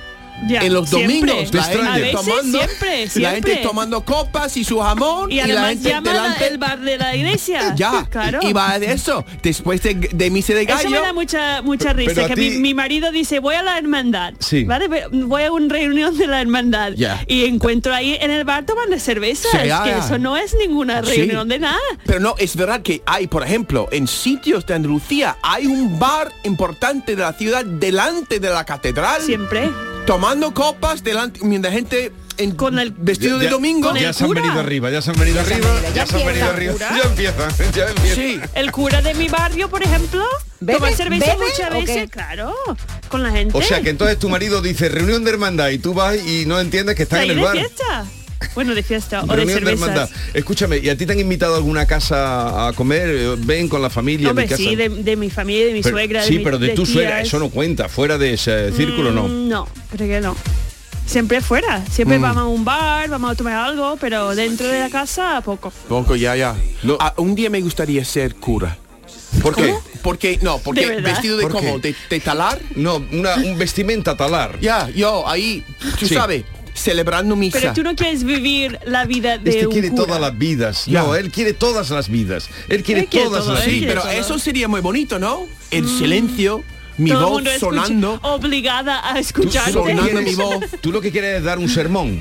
Speaker 10: Ya,
Speaker 9: en los
Speaker 10: siempre.
Speaker 9: domingos, la
Speaker 10: A
Speaker 9: gente
Speaker 10: veces,
Speaker 9: tomando,
Speaker 10: siempre,
Speaker 9: la
Speaker 10: siempre.
Speaker 9: gente tomando copas y su jamón
Speaker 10: Y
Speaker 9: la
Speaker 10: además
Speaker 9: gente
Speaker 10: llaman
Speaker 9: delante
Speaker 10: el bar de la iglesia.
Speaker 9: ya
Speaker 10: claro.
Speaker 9: y va de eso después de, de misa de
Speaker 10: Eso me
Speaker 9: gallo
Speaker 10: da mucha mucha
Speaker 8: Pero
Speaker 10: risa, que
Speaker 8: ti-
Speaker 10: mi, mi marido dice, voy a la hermandad,
Speaker 8: Sí.
Speaker 10: ¿vale? Voy a una reunión de la hermandad
Speaker 9: Ya.
Speaker 10: y encuentro ahí en el bar tomando cerveza.
Speaker 9: Sí,
Speaker 10: que eso no es ninguna
Speaker 9: Sí.
Speaker 10: reunión de nada.
Speaker 9: Pero no, es verdad que hay, por ejemplo, en sitios de Andalucía, hay un bar importante de la ciudad delante de la catedral.
Speaker 10: Siempre.
Speaker 9: Tomando copas delante, mientras gente en
Speaker 10: Con el-
Speaker 9: vestido
Speaker 8: Ya-
Speaker 9: de domingo.
Speaker 8: Ya se han venido arriba, ya se han venido arriba, ya se han venido arriba. Ya empieza, ya empieza.
Speaker 9: Sí.
Speaker 10: El cura de mi barrio, por ejemplo,
Speaker 11: ¿Bebe?
Speaker 10: toma cerveza
Speaker 11: ¿Bebe
Speaker 10: muchas veces, claro, con la gente.
Speaker 8: O sea que entonces tu marido dice reunión de hermandad y tú vas y no entiendes que están
Speaker 10: Ahí
Speaker 8: en el bar.
Speaker 10: fiesta. Bueno, de fiesta o de cervezas.
Speaker 8: hermandad. Escúchame, ¿y a ti te han invitado a alguna casa a comer? Eh, Ven con la familia mi casa.
Speaker 10: sí, de, de mi familia, de mi
Speaker 8: Pero-
Speaker 10: suegra,
Speaker 8: sí,
Speaker 10: de mi-
Speaker 8: pero de, tu suegra, eso no cuenta, fuera de ese círculo no.
Speaker 10: Mm, No, creo que no. Siempre fuera, siempre
Speaker 8: Mm.
Speaker 10: vamos a un bar, vamos a tomar algo, pero dentro de la casa poco.
Speaker 9: Poco, ya, ya.
Speaker 8: No.
Speaker 9: Ah, un día me gustaría ser cura. ¿Por qué? Porque, no, porque vestido de
Speaker 8: ¿Por
Speaker 9: cómo, de talar.
Speaker 8: No, una, un vestimenta talar.
Speaker 9: Ya, yo ahí, tú
Speaker 8: Sí.
Speaker 9: sabes, celebrando misa.
Speaker 10: Pero tú no quieres vivir la vida de
Speaker 8: Este
Speaker 10: un
Speaker 8: quiere
Speaker 10: cura.
Speaker 8: todas las vidas.
Speaker 9: Ya.
Speaker 8: No, él quiere todas las vidas. Él quiere
Speaker 10: Él quiere
Speaker 8: todas
Speaker 10: todo,
Speaker 8: las
Speaker 9: Sí,
Speaker 8: vidas.
Speaker 10: quiere
Speaker 9: pero
Speaker 10: todo.
Speaker 9: eso sería muy bonito, ¿no? El silencio, mi
Speaker 10: Todo
Speaker 9: voz
Speaker 10: mundo
Speaker 9: sonando.
Speaker 10: obligada a
Speaker 8: que
Speaker 9: Sonando mi voz.
Speaker 8: tú lo que quieres es dar un sermón.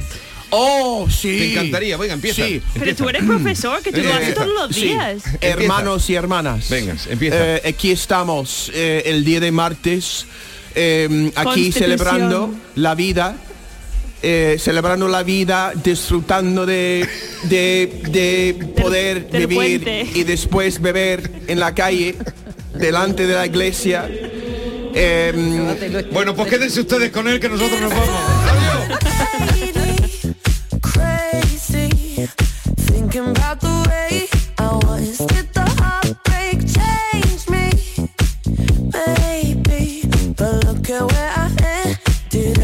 Speaker 9: Oh, sí.
Speaker 8: Te encantaría. Venga, empieza.
Speaker 9: Sí.
Speaker 10: Pero tú eres profesor, que tú lo haces
Speaker 9: Eh,
Speaker 10: todos los
Speaker 9: sí.
Speaker 10: días.
Speaker 9: Hermanos y hermanas.
Speaker 8: Venga, empieza.
Speaker 9: Eh, aquí estamos, eh, el día de martes, eh, aquí celebrando la vida. Eh, celebrando la vida, disfrutando de, de, de poder
Speaker 10: del
Speaker 9: vivir
Speaker 10: puente.
Speaker 9: y después beber en la calle, delante de la iglesia. Eh,
Speaker 8: Bueno, pues quédense ustedes con él que nosotros nos vamos. Adiós.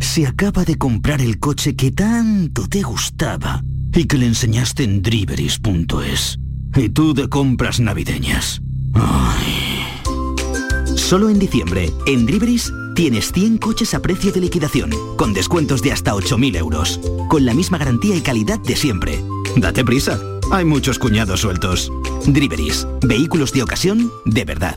Speaker 31: se acaba de comprar el coche que tanto te gustaba y que le enseñaste en driveris.es. Y tú de compras navideñas. Ay. Solo en diciembre, en Driveris, tienes 100 coches a precio de liquidación, con descuentos de hasta 8.000 euros, con la misma garantía y calidad de siempre. Date prisa, hay muchos cuñados sueltos. Driveris, vehículos de ocasión de verdad.